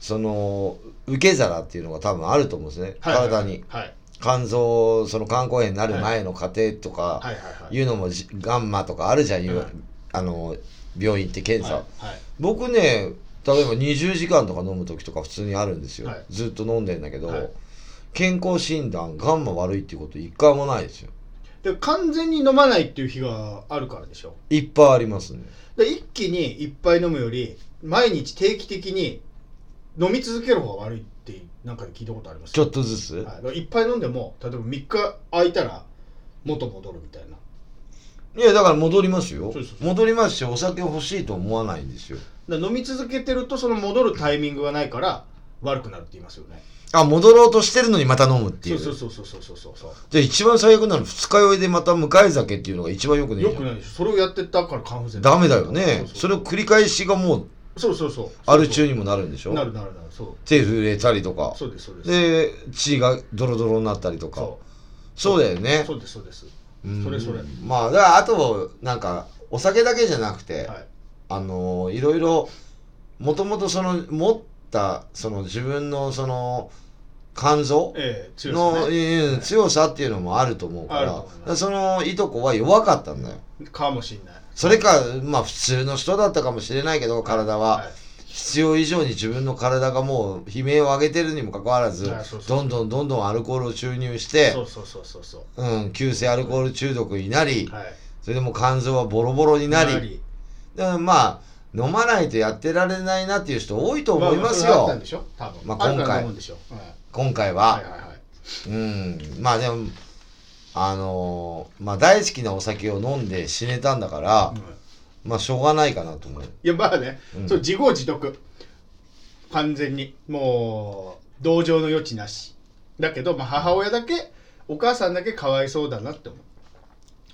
その受け皿っていうのが多分あると思うんですね、はいはい体に。はい。肝臓その肝硬変になる前の過程とかはいはいはい。いうのもじガンマとかあるじゃん、はい。あの病院って検査、はいはい。僕ね例えば20時間とか飲む時とか普通にあるんですよ、はい。ずっと飲んでんだけど、はい。健康診断ガンマ悪いっていうこと一回もないですよで完全に飲まないっていう日があるからでしょ。いっぱいありますね。で一気にいっぱい飲むより毎日定期的に飲み続ける方が悪いってなんかで聞いたことあります？ちょっとずつ、はい、いっぱい飲んでも例えば3日空いたら元戻るみたいな。いやだから戻りますよ。戻りますしお酒欲しいと思わないんですよ。飲み続けてるとその戻るタイミングがないから悪くなるって言いますよねあ戻ろうとしてるのにまた飲むっていそううそうそうそうそうそうそう。じゃあ一番最悪なの二日酔いでまた向かい酒っていうのが一番よくねえじゃん。よくない。でしょそれをやってたから肝不全ダメだよね。それを繰り返しがもうそうそうそう。アル中にもなるんでしょ？なるなるなる。そう。手震えたりとか。そうですそうです。で血がドロドロになったりとか。そそうだよね。うそうですそうです。うん。それそれ。まあだからあとなんかお酒だけじゃなくて、はいあのいろいろもともとその持ったその自分のその肝臓ええ強の、さねうん強さっていうのもあると思うからそのいとこは弱かったんだよ。かもしんない。それかまあ普通の人だったかもしれないけど体は、はい。必要以上に自分の体がもう悲鳴を上げてるにもかかわらずどんどんどんどんアルコールを注入してそうそうそうそうそう。うん、急性アルコール中毒になり、はい。それでもう肝臓はボロボロになり。だからまあ飲まないとやってられないなっていう人多いと思いますよ、ああまあ今回。今回は、はいはいはい。うん。まあでもあのーまあ大好きなお酒を飲んで死ねたんだから、まあしょうがないかなと思う。いやまあね、うん。そう自業自得。完全に。もう同情の余地なし。だけど、まあ、母親だけお母さんだけかわいそうだなって思う。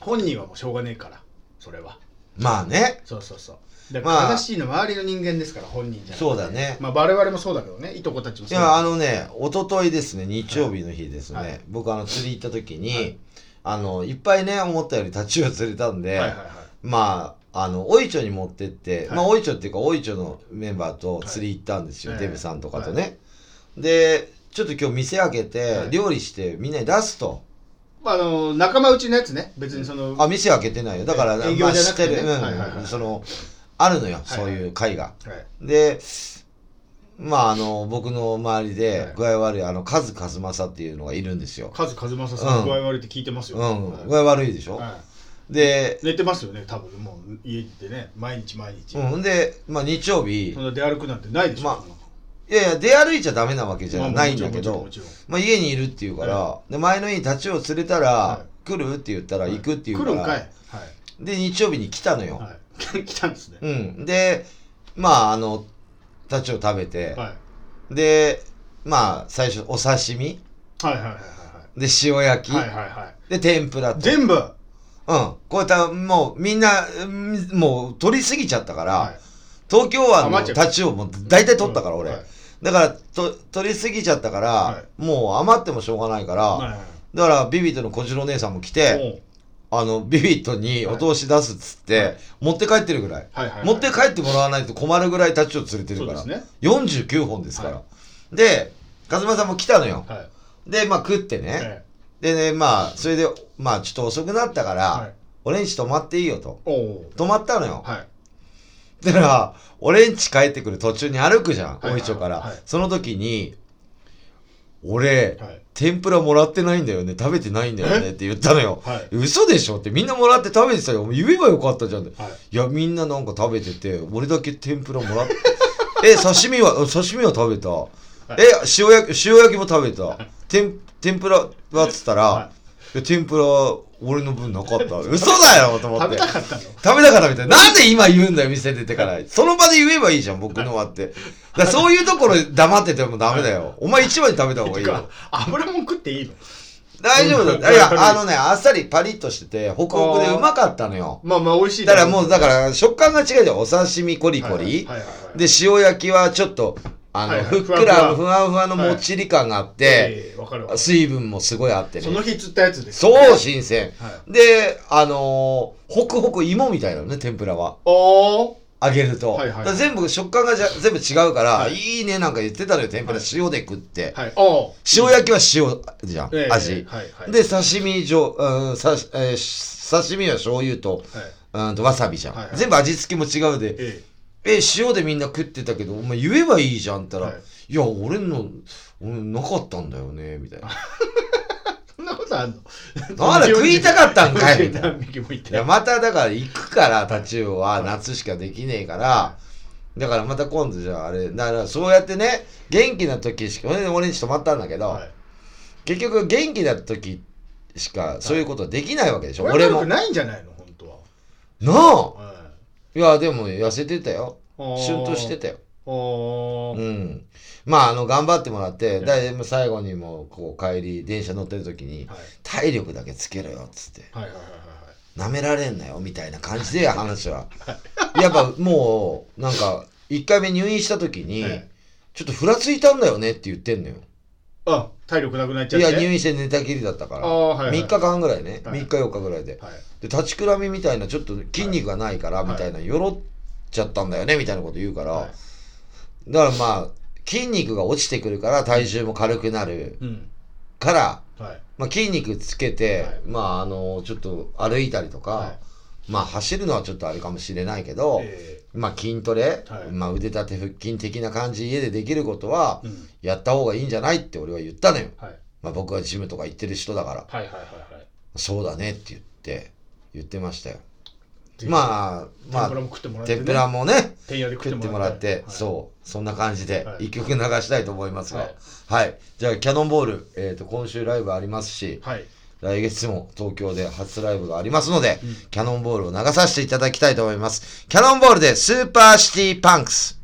本人はもうしょうがねえからそれは。まあね。そうそうそうだからまあ正しいの周りの人間ですから本人じゃなくてそうだね。まあ我々もそうだけどね。いとこたちもいや、あそうだのね、一昨日ですね、日曜日の日ですね、はい。僕あの釣り行った時に、はい。あの、いっぱいね、思ったよりタチウオ釣れたんで、はいはいはい。まあ、あの、おいちょに持ってって、はい。まあ、おいちょっていうか、おいちょのメンバーと釣り行ったんですよ、はいデブさんとかとね。で、ちょっと今日店開けては、い。料理してみんなに出すと。まあ、あの仲間内のやつね。別にそのあ、店開けてないよ。だから、営業まあじゃなくててる。うん、はいはいはい。その、あるのよ、はいそういう会が。はい。で、まあ、あの、僕の周りはい。で具合悪い、あの、カズカズマサっていうのがいるんですよ。カズカズマサさうん。ん具合悪いって聞いてますよ、うん、はい。具合悪いでしょ、はでい、寝てますよね多分。もう家行ってね。毎日毎日、うん、で、まあ日曜日そん、な出歩くなんてないでしょ、まあいやいや、出歩いちゃダメなわけじゃまあないんだけどまあ家にいるっていうから、はで前の日に立ちを釣れたら、は来るって言ったら行くっていうから、来るんかい。はい。で、日曜日に来たのよ。はい、来たんですね。うん。で、まあ、あの、立ちを食べて、はい。で、まあ、最初、お刺身、はいはいはいはで、塩焼き、いはい。はいはいはで、天ぷら。全部？はうん。こういった、もう、みんな、うんもう、取りすぎちゃったから、い。東京湾の余っちゃう立ちをもう大体取ったから、俺。はいだからと、取りすぎちゃったから、はもう余ってもしょうがないから、だから、ビビットの小次郎姉さんも来て、あの、ビビットにお通し出すっつって、はい持って帰ってるぐらい。はいはいはい。持って帰ってもらわないと困るぐらい立ちを釣れてるから。ね。49本ですから。はで、カズマさんも来たのよ。はい。で、まあ食ってね。えでね、まあ、それで、まあちょっと遅くなったから、はい俺んち泊まっていいよと。泊まったのよ。はい。だから、俺んち帰ってくる途中に歩くじゃん、おいちょから。はいその時に、俺、はい。天ぷらもらってないんだよね、食べてないんだよねって言ったのよ。はい。嘘でしょってみんなもらって食べてたよ。言えばよかったじゃん。はい。いや、みんななんか食べてて、俺だけ天ぷらもらって。え、刺身は、刺身は食べた？え、塩焼き、塩焼きも食べた？天、天ぷらはっつったら、天ぷら俺の分なかった。嘘だよと思って。食べたかったの？食べたからみたいな。なんで今言うんだよ、店出てから。その場で言えばいいじゃん、僕のはって。だからそういうところで黙っててもダメだよ。お前一番に食べた方がいいよ。油もん食っていいの？大丈夫うんだ。いや、あのね、あっさりパリッとしてて、ホクホクでうまかったのよ。まあまあ美味しいだからもう、だかから食感が違うじゃん。お刺身コリコリ。はいはいはいはいで、塩焼きはちょっと、あの、はいはい。ふっくら、ふふわ。ふわのもっちり感があって、ええわかるわかる。水分もすごいあってね。その日釣ったやつですそう、新鮮。はで、あのー、ホクホク芋みたいなのね、天ぷらは。おー。揚げると。はいはい全部食感がじゃ全部違うから、はい。い、いねなんか言ってたのよ、天ぷら。はい。塩で食って。はい。塩焼きは塩じゃん、ええ味。はいはい。で、刺身上、うんさえー刺身は醤油と、はい。うんとわさびじゃん、はいはい。全部味付けも違うで、ええ、塩でみんな食ってたけど、お前言えばいいじゃんったら、はい。い、や、俺の、俺なかったんだよね、みたいな。そんなことあんの？な んだ食いたかったんかいみたいや、まただから行くから、タチウオは夏しかできねえから、だからまた今度じゃああれ、だからそうやってね、元気な時しか、俺俺んち泊まったんだけど、はい。結局元気な時しかそういうことできないわけでしょ、俺も。ないんじゃないの？本当は。なあ。はいいや、でも痩せてたよ。シュンとしてたよ。うん。まあ、あの、頑張ってもらって、いだいぶ最後にも、こう、帰り、電車乗ってる時に、はい体力だけつけろよ、つって。はいはいはい舐められんなよ、みたいな感じで、話は。やっぱ、もう、なんか、一回目入院した時に、ちょっとふらついたんだよねって言ってんのよ。あ体力なくなっちゃっていや、入院して寝たきりだったから。あーはいはい3日間ぐらいね。はい3日4日ぐらいで。はいで、立ちくらみみたいな、ちょっと筋肉がないから、はい。みたいな、よろっちゃったんだよね、みたいなこと言うから、はだからまあ、筋肉が落ちてくるから体重も軽くなるうん。から、はい。まあ、筋肉つけて、はい。まあ、あの、ちょっと歩いたりとか、はい。まあ、走るのはちょっとあれかもしれないけど、えまあ、筋トレ、はい。まあ、腕立て腹筋的な感じ、家でできることはやった方がいいんじゃないって俺は言ったのよ。はい。まあ、僕はジムとか行ってる人だから、そうだねって言って、言ってましたよ。まあ、まあ、天ぷらもね、食ってもらって、そう、そんな感じではい一曲流したいと思いますが、ははいい。じゃあ、キャノンボール、えっ、と、今週ライブありますし、はい来月も東京で初ライブがありますので、キャノンボールを流させていただきたいと思います。キャノンボールで Super City Punks。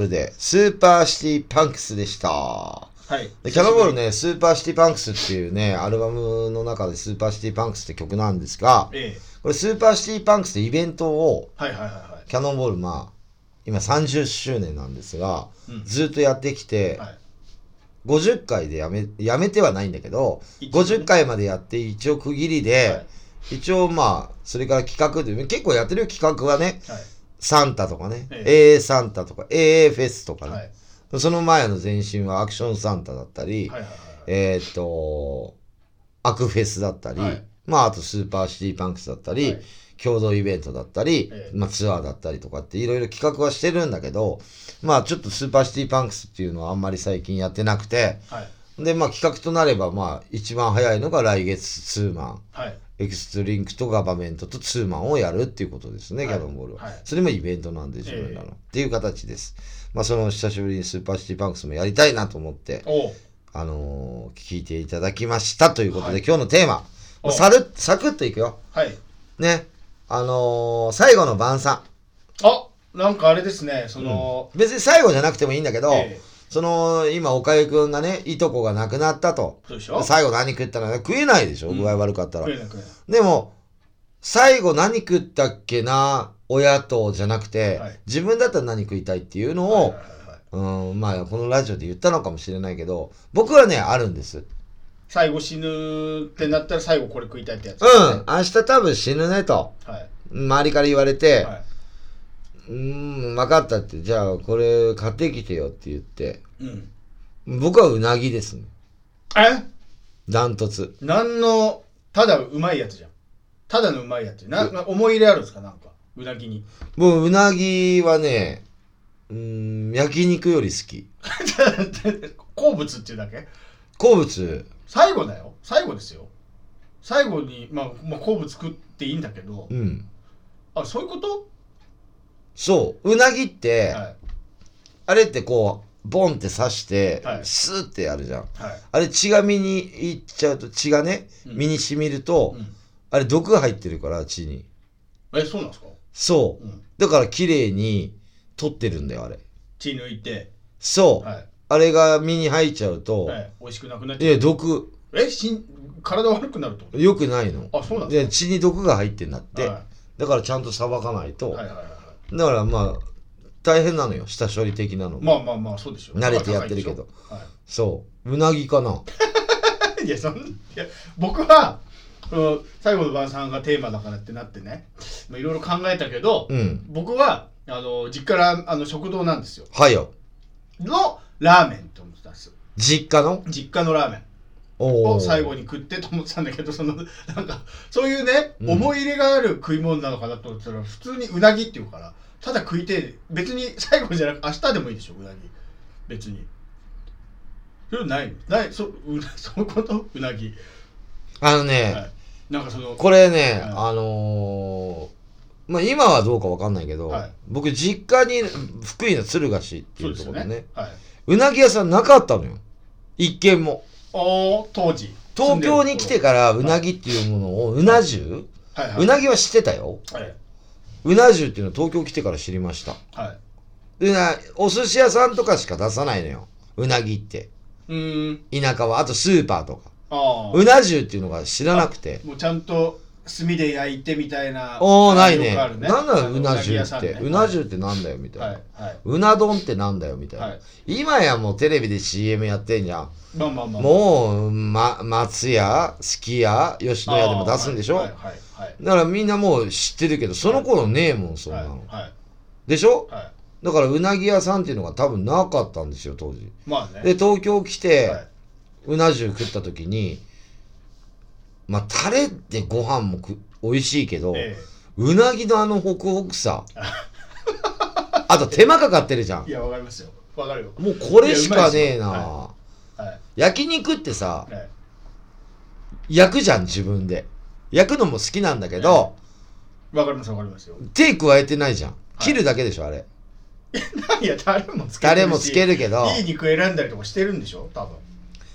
ールで Super City Punks でした。はい。でキャノンボールね、 Super City Punks っていうね、アルバムの中で Super City Punks って曲なんですが、ええ。これ Super City Punks ってイベントを、はいはいはいはい。キャノンボールまあ、今30周年なんですが、うん。ずっとやってきて、はい。50回でやめ、やめてはないんだけど、一応ね。50回までやって一応区切りで、はい。一応まあ、それから企画で、結構やってるよ企画はね、はいサンタとかね、え AA サンタとか、AA フェスとかね、はい。その前の前身はアクションサンタだったり、はいはいはい。えーっと、アクフェスだったり、はい。まああと Super City Punks だったり、はい。共同イベントだったり、ええ。まあツアーだったりとかっていろいろ企画はしてるんだけど、まあちょっと Super City Punks っていうのはあんまり最近やってなくて、はい。でまあ企画となればまあ一番早いのが来月ツーマン。はいエクストリンクとガバメントとツーマンをやるっていうことですね、はい。キャノンボールは、はい。それもイベントなんで自分らの、ええ。っていう形です。まあその久しぶりに Super City Punks もやりたいなと思って、あのー聞いていただきましたということで、はい。今日のテーマ、おもうさるサクッといくよ。はい。ね。あのー最後の晩餐。あなんかあれですねその、別に最後じゃなくてもいいんだけど、ええその、今、おかゆくんがね、いとこが亡くなったと。最後何食ったら、食えないでしょ、うん。具合悪かったら。でも、最後何食ったっけな、親とじゃなくて、はい。自分だったら何食いたいっていうのを、うん、まあ、このラジオで言ったのかもしれないけど、僕はね、あるんです。最後死ぬってなったら最後これ食いたいってやつ、うん、明日多分死ぬねと、はい。周りから言われて、はうーん、分かったって、じゃあこれ買ってきてよって言って、いうん。僕はうなぎですね。え？ダントツ。なんのただうまいやつじゃん。ただのうまいやつ。なな思い入れあるんですか？なんかうなぎに。もううなぎはね、うーん、焼肉より好き。好物っていうだけ？好物、最後だよ。最後ですよ。最後に、まあ、まあ好物食っていいんだけど。うん。あそういうこと？そう、うなぎって、はい。あれってこう、ボンって刺して、はい。スーってやるじゃん。はい。あれ血が身にいっちゃうと、血がね、うん。身に染みると、うん。あれ毒が入ってるから、血に。えそうなんですか？そう。うん。だから綺麗に取ってるんだよ、あれ。血抜いて。そう。はい。あれが身に入っちゃうと、はい。美味しくなくなっいや、ちゃう。毒、えしん体悪くなると？良くないの。あそうなんで血に毒が入ってんだって。はだからちゃんとさばかないと。はいはいはいだからまあ、大変なのよ、下処理的なの。まあまあまあそうでしょ慣れてやってるけど高いそう。うなぎかな？い いやそんいや僕はこの最後の晩餐がテーマだからってなってねまあいろいろ考えたけど、うん。僕はあの実家らあの食堂なんですよはいよ。のラーメンって思ってたんです実家の？実家のラーメンを最後に食ってと思ってたんだけどそのなんかそういうね、うん。思い入れがある食い物なのかなと思ってたら普通にうなぎっていうからただ食いてえ別に最後じゃなく明日でもいいでしょうなぎ。別に。それないないそうう そういうこと？うなぎ、あのね、はい、なんかそのこれね、はい。あのー、まあ今はどうかわかんないけど、はい。僕実家に福井の敦賀市っていうところでね。はい。うなぎ屋さんなかったのよ。一軒もおー当時。東京に来てからうなぎっていうものをうな重、はい。はいうなぎは知ってたよ。はい、うな重っていうのは東京来てから知りました。はい、でなお寿司屋さんとかしか出さないのよ。うなぎって。うーん。田舎は。あとスーパーとか。うな重っていうのが知らなくて。もうちゃんと炭で焼いてみたいなおーないね。よくあるなんだうな重屋って、うな重ってなんだよみたいな、はいはうな丼ってなんだよみたいな、いはい。今やもうテレビで CM やってんじゃん。まあまあまあもう、ま、松屋すき家吉野家でも出すんでしょ、はいはいはい。だからみんなもう知ってるけどその頃ねえもんそんなはいの、はい。でしょ？はい。だからうなぎ屋さんっていうのが多分なかったんですよ当時。まあね。で東京来て、はい。うな重食った時にまあタレでご飯もく美味しいけど、えうなぎのあのホクホクさ。あと手間かかってるじゃん。えいやわかりますよ。わかるよ。もうこれしかねえな、いやうまいはい。焼肉ってさはい焼くじゃん自分で。焼くのも好きなんだけど、わかりますわかりますよ。手加えてないじゃん。切るだけでしょあれ。いやタレもつけてるしタレもつけるけど。いい肉選んだりとかしてるんでしょ多分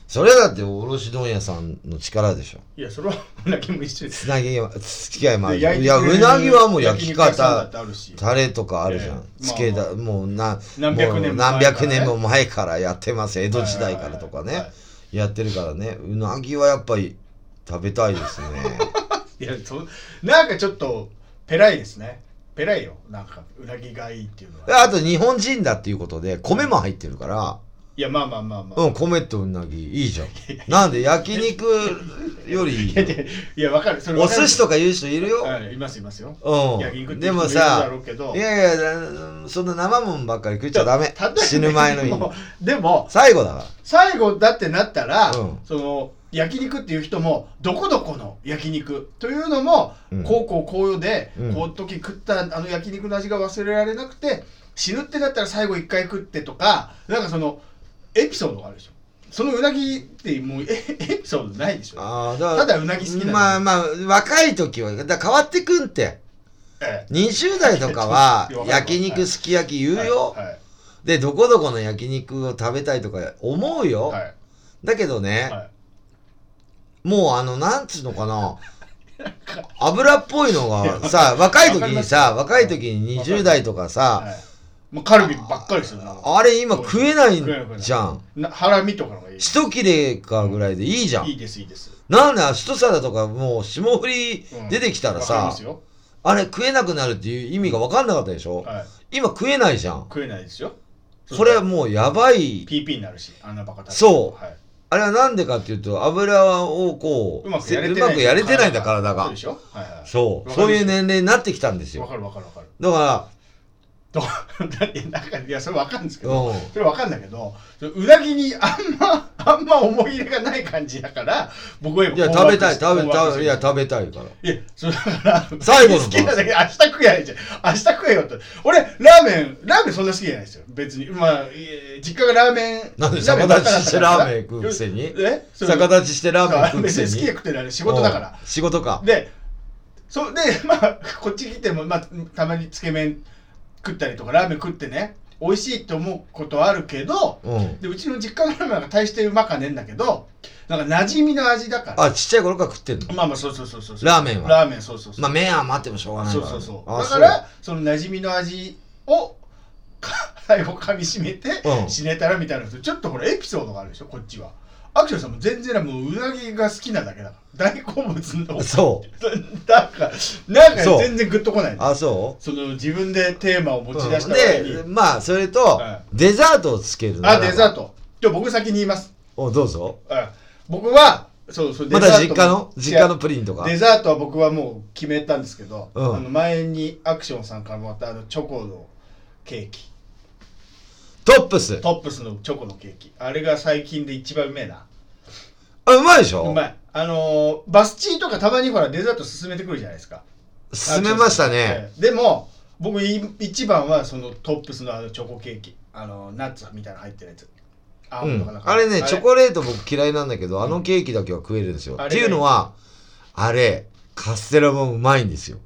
それだって卸問屋さんの力でしょ。いやそれはうなぎも一緒ですつなぎは付き合いもあるいやうなぎはもう焼き方タレとかあるじゃん、ええ。つけだ、まあもうな何百年も何百年も前前からやってます。江戸時代からとかね、やってるからね。うなぎはやっぱり食べたいですね。いやそなんかちょっとペライですね。ペライよ。なんかうなぎがいいっていうのは。あと日本人だっていうことで米も入ってるからいやまあまあまあまあ、うん米とうなぎいいじゃん。なんで焼肉よりいいいやわかる。それお寿司とか言う人いるよ、はいいますいますよ。うん。焼肉でもさいやいやなそんな生もんばっかり食っちゃダメ。死ぬ前の日にでも最後だか最後だってなったら、うん。その焼肉っていう人もどこどこの焼肉。というのも、うん。こうこうこうよで、うん。こう時食ったあの焼肉の味が忘れられなくて死ぬってなったら最後一回食ってとかなんかそのエピソードがあるでしょ。そのうなぎってもうえエピソードないでしょ。らあーだただうなぎ好きなまあまあ若い時はだ変わってくんって。え20代とかは 焼肉すき焼き言えうよ、はいでどこどこの焼肉を食べたいとか思うよ、はい。だけどね、はい。もうあのなんつうのかな。油っぽいのがさ若い時にさ若い時に20代とかさはいもうカルビばっかりするなあれ今食えないじゃん。なハラミとかのがいい。一切れかぐらいでいいじゃん。いいですいいです。なんで一皿とかもう霜降りうん。出てきたらわかりまさすよ。あれ食えなくなるっていう意味が分かんなかったでしょ？はい。今食えないじゃん。食えないですよ。これはもうやばい。PP になるしあんなバカたそう。はい、あれはなんでかっていうと油をこううまくやれてない。うまくやれてないんだ体が。そうでしょ？はいはい。そう。わかりますそういう年齢になってきたんですよ。わかるわかるわかる。だからと いやそれわかるんですけどうんそれわかんないけどうなぎにあんま あんま思い入れがない感じだから僕は今いや、困食べたい、食べたい、いや、食べたいから。いや、それだから、最後の好きなんだけど、明日食えないじゃん。明日食えよって。俺、ラーメン、ラーメンそんな好きじゃないですよ。別に。まあ、実家がラーメン。なんで逆立ちしてラーメン食うくせに？逆立ちしてラーメン食うくせに？別に好きで食ってない仕事だから。うん仕事か。で、そう、で、まあ、こっち来ても、まあ、たまにつけ麺食ったりとか、ラーメン食ってね、美味しいって思うことはあるけど、うん。で、うちの実家のラーメンが大してうまかねえんだけど、なんか馴染みの味だから。あ、ちっちゃい頃から食ってんの？まあまあ、そうそうそうそう。ラーメンは？ラーメン、そうそうそう。まあ、麺余ってもしょうがない。そうそうそうあだからその馴染みの味をか 最後噛み締めてうん死ねたらみたいなちょっとほらエピソードがあるでしょこっちはアクションさんも全然もううなぎが好きなだけだから。大好物の。そう。なんかなんか全然グッとこないあ、そその自分でテーマを持うち出したで、まあ、それとは、デザートをつけるあデザー。ト。じゃあ僕先に言います、お、どうぞ。うん僕はそうそうまデザートた実家の？実家のプリンとか？デザートは僕はもう決めたんですけど、うん。あの前にアクションさんからもらったあのチョコのケーキ。トップス。トップスのチョコのケーキ。あれが最近で一番うめえなあ、うまいでしょ？うまい。あのーバスチーとかたまにほらデザート勧めてくるじゃないですか。進めましたね。ええでも僕い一番はそのトップスのあのチョコケーキ。あのナッツみたいなの入ってるやつ。うんモンドかなん。か。あれね、チョコレート僕嫌いなんだけど、あのケーキだけは食えるんですよ。あれっていうのは、あれ、カステラもうまいんですよ。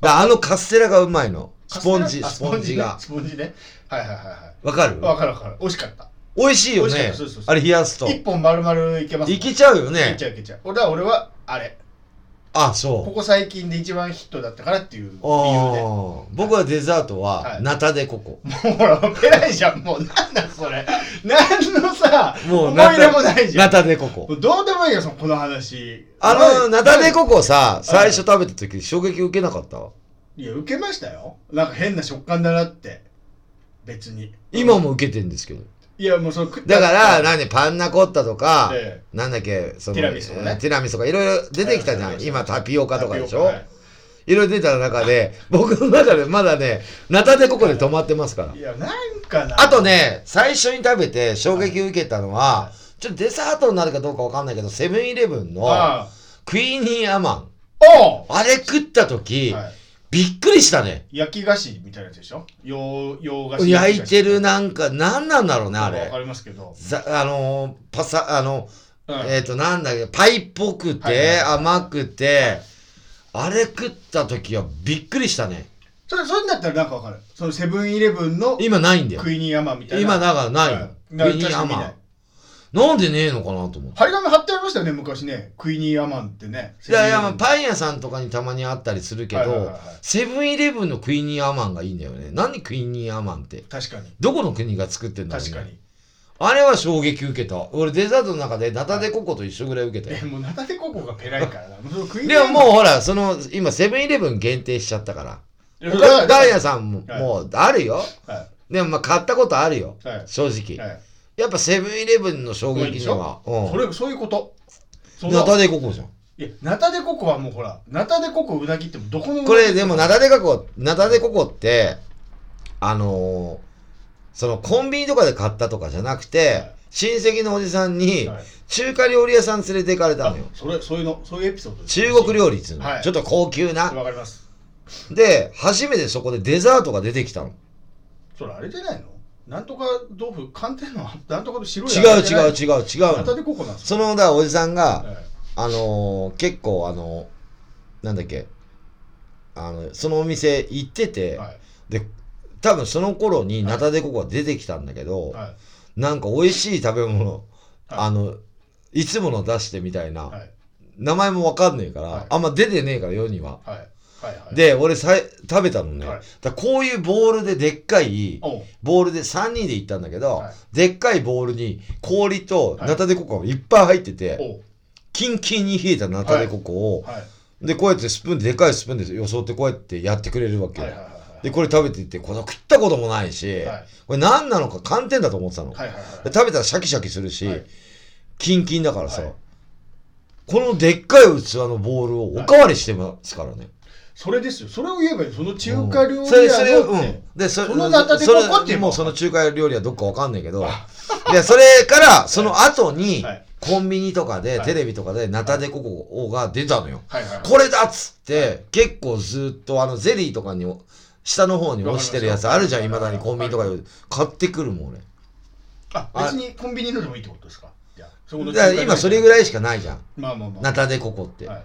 だあのカステラがうまいの。スポンジ、あスポンジが。スポンジね。はいはいはいはい。わかる？わかるわかる。美味しかった美味しいよね。ったそうそう。そうあれ冷やすと。一本丸々いけますいけちゃうよいけねち。ゃういけちゃう。俺は俺はあれ。あ、こそう。こ最近で一番ヒットだったからっていう理由で。僕はデザートは、はい。ナタデココ。もうほら偉いじゃんもう。なんだそれ。何のさもう思い入れもないじゃナんタデココどうでもいいよそのこの話。あの、ナタデコココさ、最初食べた時衝撃受けなかった？いや受けましたよ。なんか変な食感だなって。別に。今も受けてんですけど。いやもうそのだから、なんでパンナコッタとかえ、なんだっけ、その、ティラミスとかね。ティラミスとかいろいろ出てきたじゃん。はい今タピオカとかでしょ？はい。いろいろ出た中で、僕の中でまだね、ナタデココで止まってますから。い。やなんかな。あとね、最初に食べて衝撃受けたのはは、ちょっとデザートになるかどうかわかんないけど、セブンイレブンのあクイーニーアマン。ああれ食った時、はいびっくりしたね。焼き菓子みたいなやつでしょ？洋洋菓子焼いてるななんか、なんなんだろうね、あわかれ。りますけどざあのー、パサ、あの、うんえっ、と、なんだっけ、パイっぽくて、はいはいはい甘くて、あれ食った時はびっくりしたね。それそれだったらなんかわかるそのセブンイレブンの今ないんだよク。イニーアマンみたいな今だからないの。はいクイーニーアマン。なんでねえのかなと思って。張り紙貼ってありましたよね昔ねクイニーアマンってねいやいや、まあ、イパン屋さんとかにたまにあったりするけどはいはいはいはい、セブンイレブンのクイニーアマンがいいんだよね。何クイニーアマンって？確かにどこの国が作ってんだろうね。確かにあれは衝撃受けた。俺デザートの中でナタデココと一緒ぐらい受けたよえ。もうナタデココがペライからな でももうほら、その、今セブンイレブン限定しちゃったから。パン屋さんも、はいもうあるよ。はでもまあ買ったことあるよ。はい正直。いはいやっぱセブンイレブンの衝撃には。それそういうことそうん。のナタデココじゃん。いやナタデココはもうほらナタデココうなぎってもうどこのうなぎこれでもナタデココ、ナタデココって、あのーそのコンビニとかで買ったとかじゃなくて、はい親戚のおじさんにはい中華料理屋さん連れて行かれたあのよ。それそういうのそういうエピソードです中国料理っつうの、はいちょっと高級な。わかりますで、初めてそこでデザートが出てきたの。それあれじゃないの？なんとか豆腐寒天の なんとかの白い違う違う違う違うですかその、だおじさんが、はいあのー結構あのーなんだっけ、あの、そのお店行ってて、はい。で、多分その頃にナタデココが出てきたんだけど、はい。なんか美味しい食べ物、はい。あの、いつもの出してみたいな、はい。名前もわかんねえから、はい。あんま出てねえから世には。はいはい。はいで、俺さい食べたのね、はい。だこういうボールででっかい、ボールで3人で行ったんだけど、はい。でっかいボールに氷とはい。ナタデココがいっぱい入ってて、キンキンに冷えたナタデココを、はい。で、こうやってスプーンで、でかいスプーンでよ。そってこうやってやってくれるわけで、これ食べていって、これ食ったこともないし、はい。これ何なのか寒天だと思ってたの。はいはいはい。で食べたらシャキシャキするし、はい。キンキンだからさ、はい。このでっかい器のボールをおかわりしてますからね。それですよ。それを言えばいい。その中華料理それそれうん。でそそのナタデココってもうその中華料理はどっかわかんないけど。いやそれからその後にはい。コンビニとかではい。テレビとかでナタデココが出たのよ。はいはいはい。これだっつって結構ずっとあのゼリーとかに下の方に落ちてるやつあるじゃん。いまだにコンビニとかで。買ってくるもん俺。あ別にコンビニのでもいいってことですか？じゃあそこ今それぐいらいしかないじゃん。まあまあまあ。ナタデココって、はい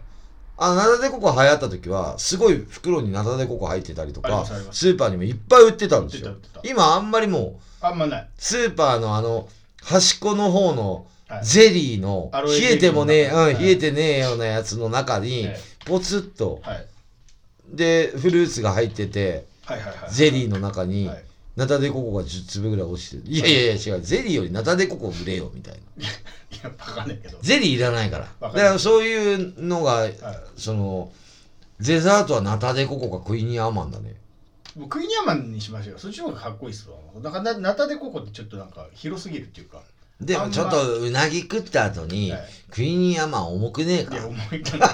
あのナタデココ流行った時はすごい袋にナタデココ入ってたりとかスーパーにもいっぱい売ってたんですよ。今あんまりもうあんまない。スーパーのあの端っこの方のはい。ゼリーの冷えてもねえ、うん、冷えてねえようなやつの中にえ。ポツッと。はい。でフルーツが入っててはいはいはい。ゼリーの中にはいナタデココが10粒ぐらい落ちてる。いやいやいや違う。ゼリーよりナタデココ売れよみたいな。いやわかんないけど。ゼリーいらないから。だわからそういうのがはい。そのデザートはナタデココかクイニーアマンだね。もうクイニャマンにしましょうよ。そっちの方がかっこいいっすわ。だからなナタデココってちょっとなんか広すぎるっていうか。でもちょっとうなぎ食った後にはい。クイニーアマン重くねえか？いや重い。か な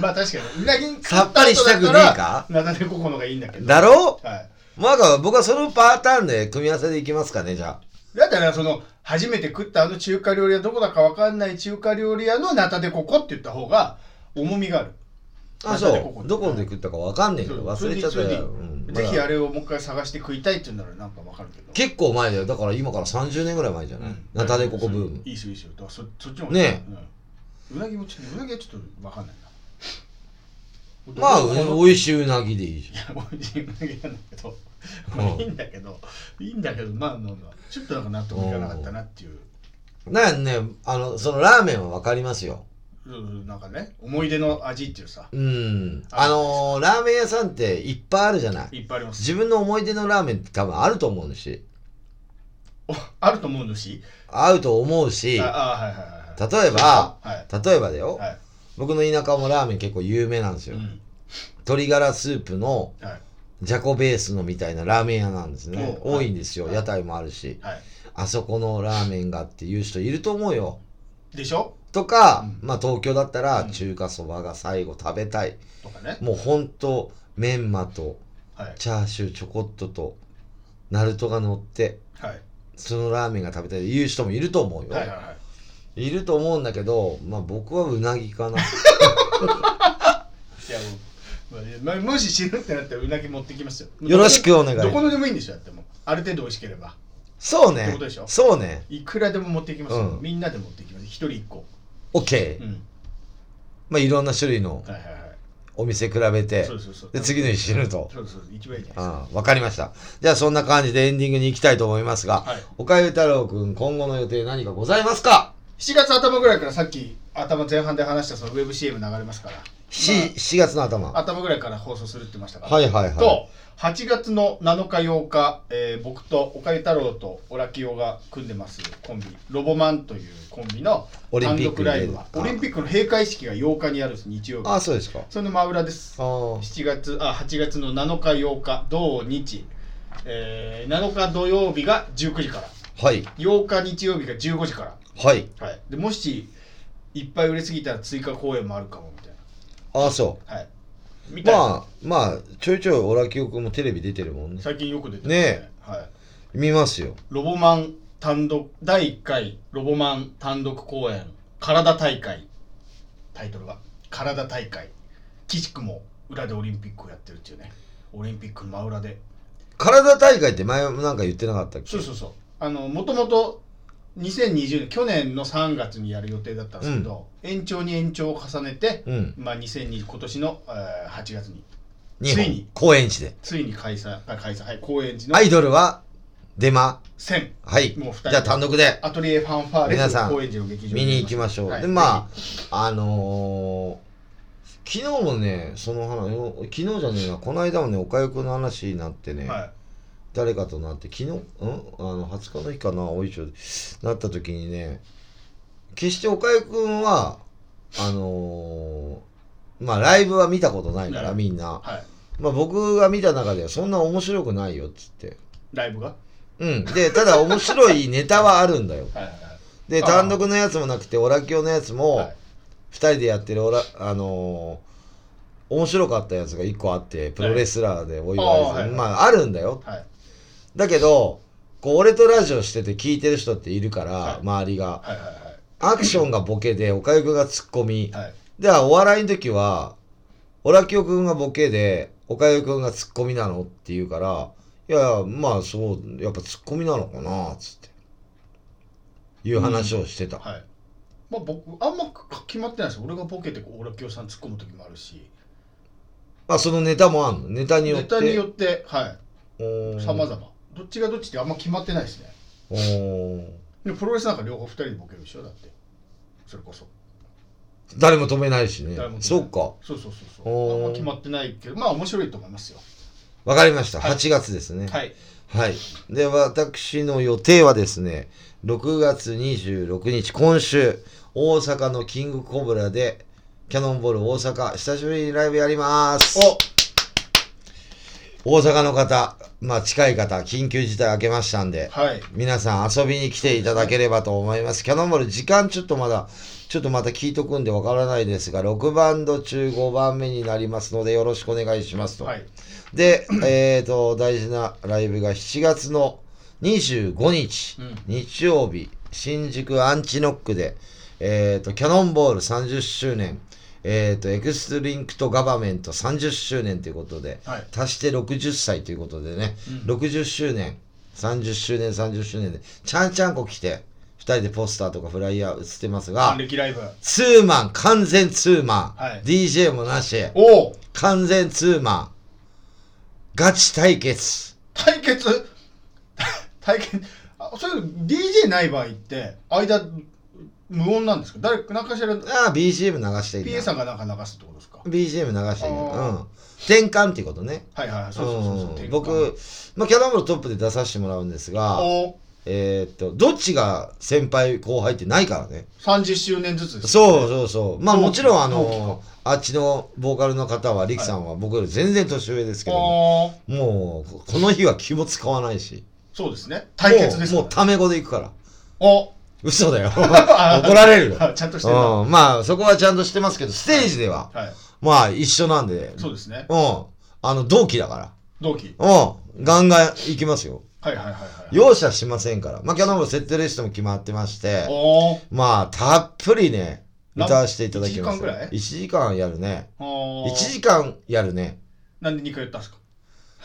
まあ確かに。うなぎにさっぱりしたくねえか？ナタデココの方がいいんだけど。だろ？はいまあ僕はそのパターンで組み合わせでいきますかねじゃだったらその初めて食ったあの中華料理屋どこだかわかんない中華料理屋のナタデココって言った方が重みがある。ああそう。どこで食ったかわかんねえけど忘れちゃった。よ、ぜひあれをもう一回探して食いたいって言うならなんかわかるけど。結構前だよ。だから今から30年ぐらい前じゃない、うん。ナタデココブーム。いいっすよいいっすよ。だからそそっちの方がねうなぎもちょっとうなぎはちょっとわかんない。なまあ美味しいうなぎでいいじいや美味しいうなぎなんだけど、うんまあいいんだけどいいんだけどまあまあまあちょっとなんか納得いかなかったなっていう。ゃんなんねあのそのラーメンはわかりますよ。うんなんかね思い出の味っていうさ。うん。あのー、ラーメン屋さんっていっぱいあるじゃない。いっぱいあります。自分の思い出のラーメンって多分あると思うし。おあると思うのし。合うと思うし。ああはいはいはいはい。例えばはい。例えばだよ、はい僕の田舎もラーメン結構有名なんですよ、うん。鶏ガラスープのはい。じゃこベースのみたいなラーメン屋なんですね。お多いんですよ、はい。屋台もあるし。はい。あそこのラーメンがっていう人いると思うよ。でしょ？とか、うん。まあ東京だったらうん。中華そばが最後食べたい、とかね。もうほんとメンマとはい。チャーシューちょこっととナルトが乗ってはい。そのラーメンが食べたいいう人もいると思うよ、はいはいはいいると思うんだけどまあ僕はうなぎかな。いやもうまあもし死ぬってなったらうなぎ持ってきますよ。よろしくお願い。どこのでもいいんですよやってもある程度美味しければ。そうね。ってことでしょ？そうね。いくらでも持ってきますよ、うん。みんなで持ってきます。一人一個。OK、うん。まあいろんな種類のはいはいはい。お店比べてそうそうそう。で次の日死ぬと。そうそう一番いいじゃないですか。ああわかりました。じゃあそんな感じでエンディングに行きたいと思いますが、はい。おかゆ太郎くん今後の予定何かございますか？7月頭ぐらいからさっき頭前半で話したそのウェブ CM 流れますから、7, 7月の頭まあ頭。ぐらいから放送するって言ってましたから、はいはいはい。と8月の7日8日、えー僕と岡井太郎とオラキオが組んでますコンビロボマンというコンビの単オリンピック独ライブオリンピックの閉会式が8日にあるんです日曜日。ああそうですか。その真裏です。ああ7月あ8月の7日8日土日、えー7日土曜日が19時から。はい。8日日曜日が15時からはい。はい、でもしいっぱい売れすぎたら追加公演もあるかもみたいああそなはい。まあまあちょいちょいオラキオくんもテレビ出てるもんね。最近よく出てますね。はい、見ますよ。ロボマン単独第1回ロボマン単独公演体大会。タイトルが体大会。岸くも裏でオリンピックをやってるっていうね。オリンピックの真裏で。体大会って前なんか言ってなかったっけ？そうそうそう。あのもともと2020年去年の3月にやる予定だったんですけど、延長に延長を重ねて、うん。まあ、2020今年の、えー8月に。ついに。高円寺で。ついに開催あ開催はい高円寺のアイドルはデマ。1000はい。もう二人。じゃあ単独で。アトリエファンファーレ皆さん高円寺の劇場見に行きましょう、はい。でまああのー昨日もねその話昨日じゃねえなこの間もねおかゆくんの話になってね、はい誰かとなって昨日うん？あの20日の日かなお衣装でなった時にね決しておかゆくんはあのーまあライブは見たことないから、はいみんな、はい。まあ、僕が見た中ではそんな面白くないよっつって。ライブが？はうん。でただ面白いネタはあるんだよ。いはいはい。で単独のやつもなくてオラキオのやつも、はい。2人でやってるオラあの面白かったやつが1個あってプロレスラーでお祝いはい。まああるんだよ。はいだけどこう俺とラジオしてて聞いてる人っているから、はい。周りが。はいはいアクションがボケで岡井くんがツッコミ、はい。はいではお笑いの時はオラキオくんがボケで岡井くんがツッコミなのって言うからいやまあそうやっぱツッコミなのかなつって。いう話をしてた、はい。まあ僕あんま決まってないです俺がボケてこうオラキオさん突っ込む時もあるし。あそのネタもあんの？ネタによって？ネタによってはい。さまざまどっちがどっちってあんま決まってないですね。おー。でプロレスなんか両方二人でボケるでしょだって。それこそ。誰も止めないしね。誰も止めない。そっか。そうそうそうそう。あんま決まってないけどまあ面白いと思いますよ。わかりました、はい。8月ですね。はい。はい。で、私の予定はですね、6月26日、今週、大阪のキングコブラで、キャノンボール大阪、久しぶりにライブやります。大阪の方、まあ近い方、緊急事態明けましたんで、はい皆さん遊びに来ていただければと思います。キャノンボール、時間ちょっとまだ、ちょっとまた聞いとくんでわからないですが、6バンド中5番目になりますので、よろしくお願いしますと。はいで、えー、と、大事なライブが7月の25日、うん日曜日、新宿アンチノックで、えー、と、キャノンボール30周年、えー、と、エクストリンクとガバメント30周年ということで、はい。足して60歳ということでね、うん。60周年、30周年、30周年で、ちゃんちゃんこ来て、2人でポスターとかフライヤー映ってますが還、暦ライブ。ツーマン、完全ツーマン、はい。DJ もなし、完全ツーマン、ガチ対決。対決？対決？あそれ DJ ない場合って間無音なんですか？誰か何かしらああ、BGM 流していいん PA だ。さんがなんか流すってことですか？BGM 流していいんだ。あーうん。転換っていうことね。はいはいはいそうそうそうそううん僕、まあ、キャノンボールトップで出させてもらうんですが、おえーっと、どっちが先輩後輩ってないからね。30周年ずつですそうそうそう。まあもちろんあ同の、あっちのボーカルの方は、リキさんは僕より全然年上ですけども、あーもう、この日は気も使わないし。そうですね対決ですからもうもうタメ語で行くから。お嘘だよ。怒られる。ちゃんとしてるなうん、まあそこはちゃんとしてますけど、ステージでは、はい。まあ一緒なんで、そうですね。うん、あの同期だか同期。ら、うん、ガンガン行きますよ。はいはいはいはい。容赦しませんから。まあキャノンボールセットリストも決まってまして、おー。まあたっぷりね、な歌わせていただきます。一時間ぐらい ?1 時間やるね。おー。1時間やるね。なんで2回言ったんですか？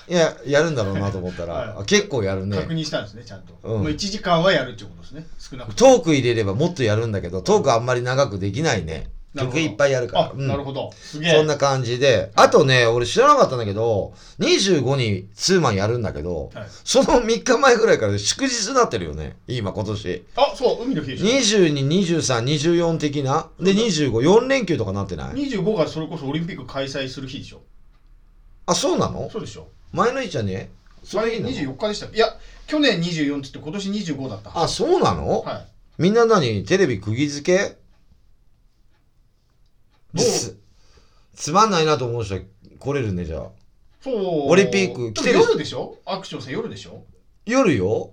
いや、やるんだろうなと思ったら、はい。あ結構やるね。確認したんですねちゃんと。うん。もう1時間はやるってことですね少なくとも。トーク入れればもっとやるんだけど、トークあんまり長くできないね。なるほど。曲いっぱいやるから。あうん。なるほど。すげえ。そんな感じで。あとね、俺知らなかったんだけど、25にツーマンやるんだけど、はい。その3日前ぐらいから祝日になってるよね。今、今年。あそう海の日でしょ22、23、24的な？で、25、4連休とかなってない？25がそれこそオリンピック開催する日でしょ。あ、そうなの？そうでしょ前の日じゃね？それいいの？24日でした。いや去年24って言って今年25だったあ、そうなの、はい。みんな何？テレビ釘付け？つつまんないなと思う人は来れるね、じゃあ。そう。オリンピック来てる夜でしょ？アクションさん夜でしょ？夜よ。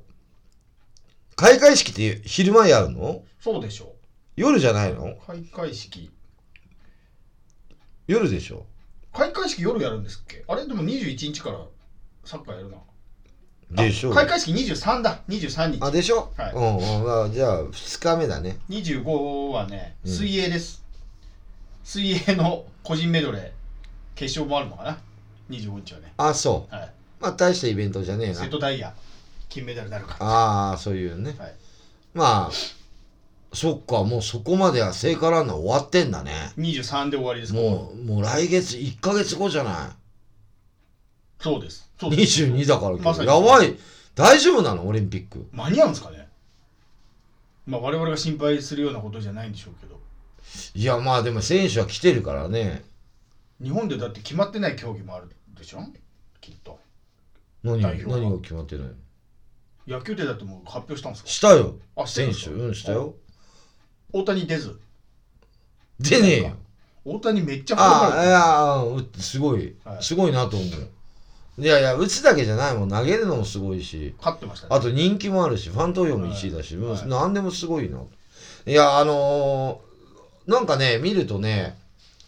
開会式って昼間やるの？そうでしょ。夜じゃないの？開会式。夜でしょ開会式夜やるんですっけ？あれ？でも21日からサッカーやるな。でしょあ開会式23だ。23日。あ、でしょ、はい。うんうん。あ。じゃあ、2日目だね。25はねうん。水泳です、水泳の個人メドレー決勝もあるのかな？25日はね。あ、そう。はい。まあ、大したイベントじゃねえな。瀬。戸大也金メダルなるか。ああ、そういうね。はい。まあ、そっか、もうそこまでは聖火ランナー終わってんだね。23で終わりですからもう、もう来月1ヶ月後じゃなそうですそい。うです22だからまさにやばい。大丈夫なの？オリンピック。間に合うんですかね？まあ我々が心配するようなことじゃないんでしょうけどいや、まあでも選手は来てるからね。日本でだって決まってない競技もあるでしょ？きっと何代表は何が決まってない野球でだってもう発表したんですか？したよ。あ選手。うん、したよ。大谷出ず。出ねえよ。大谷めっちゃああ、いやうすごい。は。い。すごいなと思う。いやいや、打つだけじゃないもん。投げるのもすごいし。勝ってましたね。あと人気もあるし、ファン投票も1位だし、もうはい。何でもすごいな。いや、あのーなんかね、見るとね、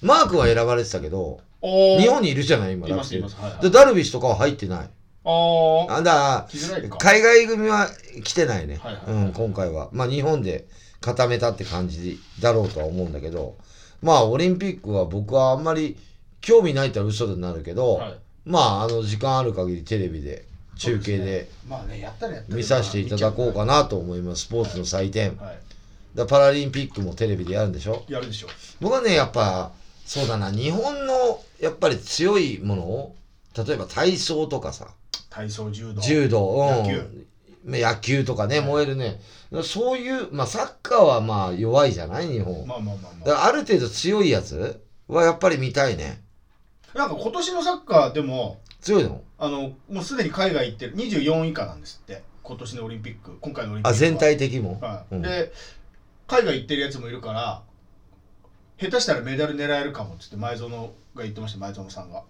マークは選ばれてたけど、日本にいるじゃない今います楽天います。はいはい。でダルビッシュとかは入ってない。あー。あだかか。ら海外組は来てないね、はいはい。うん、今回は。まあ日本で固めたって感じだろうとは思うんだけどまあオリンピックは僕はあんまり興味ないってら嘘になるけど、はい。まああの時間ある限りテレビで中継でまあねやったらやったら見させていただこうかなと思います。スポーツの祭典、はい。らパラリンピックもテレビでやるんでしょ？やるでしょう。僕はねやっぱそうだな。日本のやっぱり強いものを例えば体操とかさ。体操柔道。柔道、うん、野球野球とかね、はい。燃えるね。そういうまあサッカーはまあ弱いじゃない？日本、まあまあまあまだからある程度強いやつはやっぱり見たいね。あなんか今年のサッカーでも強いの？あのもうすでに海外行ってる。24以下なんですって。今年のオリンピック。今回のオリンピックは。あ全体的も、はい。うん。で海外行ってるやつもいるから下手したらメダル狙えるかもっつって前園が言ってました前園さんが、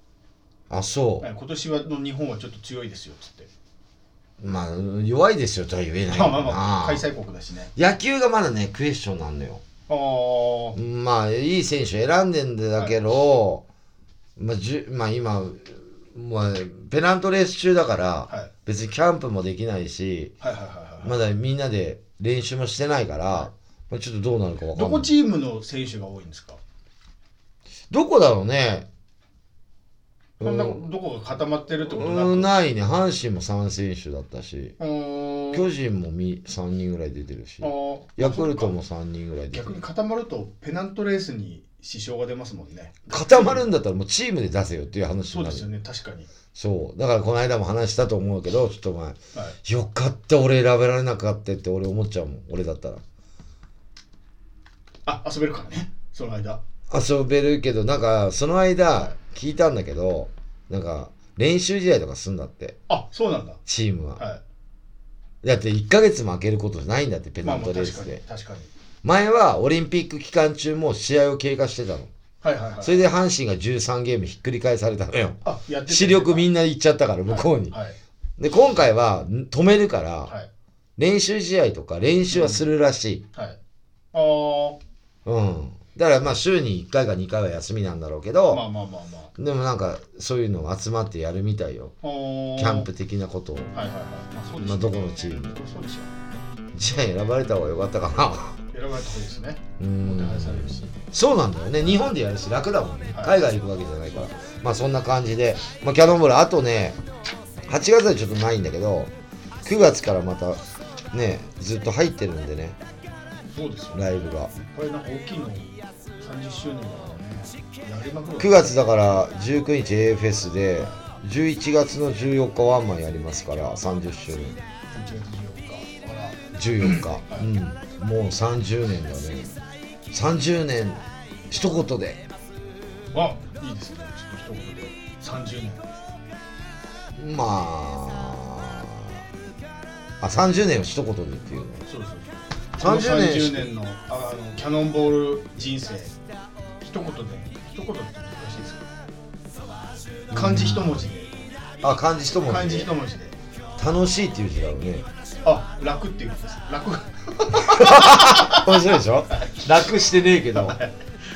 あそう、はい。今年はの日本はちょっと強いですよっつってまあ弱いですよとは言えないまあまあまなあ開催国だしね。野球がまだねクエスチョンなんのよ。ああまあいい選手選んでんだけど、まあ、じゅまあ今、まあ、ペナントレース中だから、はい。別にキャンプもできないしはいはいはいはい、まだみんなで練習もしてないから、まあ、ちょっとどうなるかわかんない。どこチームの選手が多いんですか？どこだろうねそんなうんどこが固まってるってことなく？うんないね。阪神も3選手だったし。巨人もみ3人ぐらい出てるし。ヤクルトもそっか3人ぐらい出て逆にる固まるとペナントレースに支障が出ますもんね。固まるんだったらもうチームで出せよっていう話になる。そうですよね確かに。そう。だからこの間も話したと思うけどちょっと前はい。よかった俺選べられなかったって俺思っちゃうもん俺だったら。あ遊べるからね。その間遊べるけどなんかそのは間聞いたんだけどなんか練習試合とかすんだって。あそうなんだ。チームは、はだって1ヶ月も空けることないんだってペいまあまあナントレー確かにスで、確かに。前はオリンピック期間中も試合を経過してたの。はいはいはい。それで阪神が13ゲームひっくり返されたのよ。あやってた視力みんな行っちゃったから向こうに、はい。で今回はん止めるから、はい。練習試合とか練習はするらしい、はい。あー。うん。だからまあ週に1回か2回は休みなんだろうけど、まあまあまあまあでもなんかそういうの集まってやるみたいよ。キャンプ的なことを。はいはいはいまあそうですよまあどこのチームそうでしょじゃあ選ばれた方がよかったかな。選ばれた方がいいですねうお手ん。配されるしそうなんだよね。日本でやるし楽だもんね。はい海外行くわけじゃないから。まあそんな感じで。まあキャノンボール、あとね、8月はちょっとないんだけど、9月からまたね、ずっと入ってるんでね、そうですよライブが。これなんか大きいの30周年だからね。やりまくる9月だから19日 A フェスで11月の14日ワンマンやりますから30周年。11月14日。あら。14日、うん、もう30年だね。30年一言で。あいいですね。ちょっと一言で。30年。まああ30年を一言でっていうの。そうそうそう。30年。30年のああのキャノンボール人生一言で一言って難しいですけど。漢字一文字で。あ漢字一文漢字字で一文字で。楽しいっていう字だろうね。あ楽っていう字です。楽 面白いでしょ？楽してねえけど。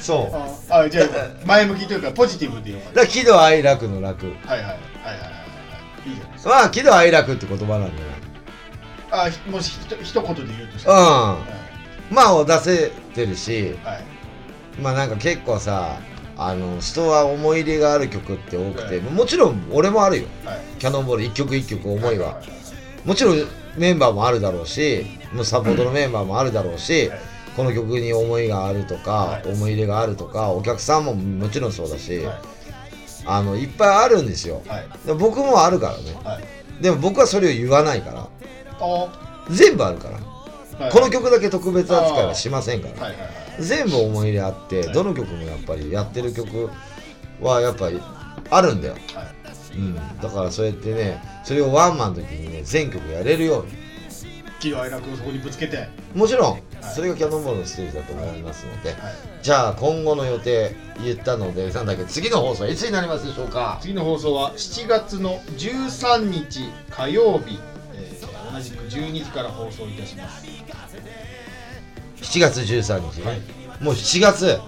そう。ああじゃあ前向きというかポジティブで喜怒哀楽の楽。たはいはいはいはいはい。はいいいじゃないですか。まあ喜怒哀楽って言葉なんじゃない？あひもしひと一言で言うとしたら。はうん。まあ出せてるし。いはいまあなんか結構さあの人は思い入れがある曲って多くて、はもちろん俺もあるよ。はい。キャノンボール一曲一曲思いは、はい。もちろんメンバーもあるだろうしもうサポートのメンバーもあるだろうし、はい。この曲に思いがあるとか、はい。思い入れがあるとかお客さんももちろんそうだし、はい。あのいっぱいあるんですよ。僕もあるからね。はい。でも僕はそれを言わないから。あ全部あるから、はい。この曲だけ特別扱いはしませんから、全部思い入れあって、はい。どの曲もやっぱりやってる曲はやっぱりあるんだよ、はい。うん、だからそうやってねそれをワンマンの時にね全曲やれるように。喜怒哀楽をそこにぶつけて。はいもちろんい。それがキャノンボールのステージだと思いますので、はい。じゃあ今後の予定言ったのでなんだっけ次の放送はいつになりますでしょうか？次の放送は7月の13日火曜日、えー同じく12時から放送いたします7月13日。ね、はいもう7月。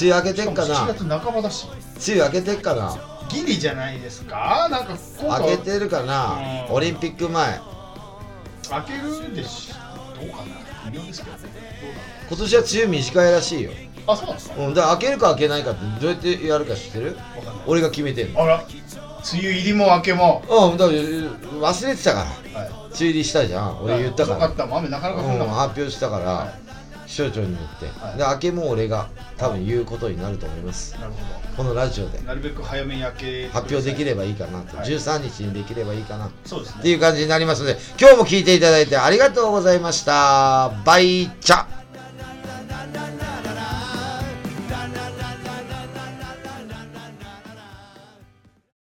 梅雨明けてんかな。しかも7月半ばだし。梅雨明けてっかな。ギリじゃないですか？なんか明けてるかな。うん。オリンピック前。開けるでしどうかな。微妙ですけどね。今年は梅雨短いらしいよ、あそうなんですか？うん、だから開けるか開けないかってどうやってやるか知ってる？俺が決めてんの。あら。梅雨入りも明けも。うんだ忘れてたから。はい。梅雨入りしたじゃん。俺言ったから。遅かった。雨なかなか降んうん、なかっ発表したから、は気象庁に言って、はい。で明けも俺が多分言うことになると思います。たなるほこのラジオで。どなるべく早めに開け。発表できればばいいかな。と、はい。13日にできればいいかな。そうですね。っていう感じになりますので今日も聞いていただいてありがとうございました。バイチャ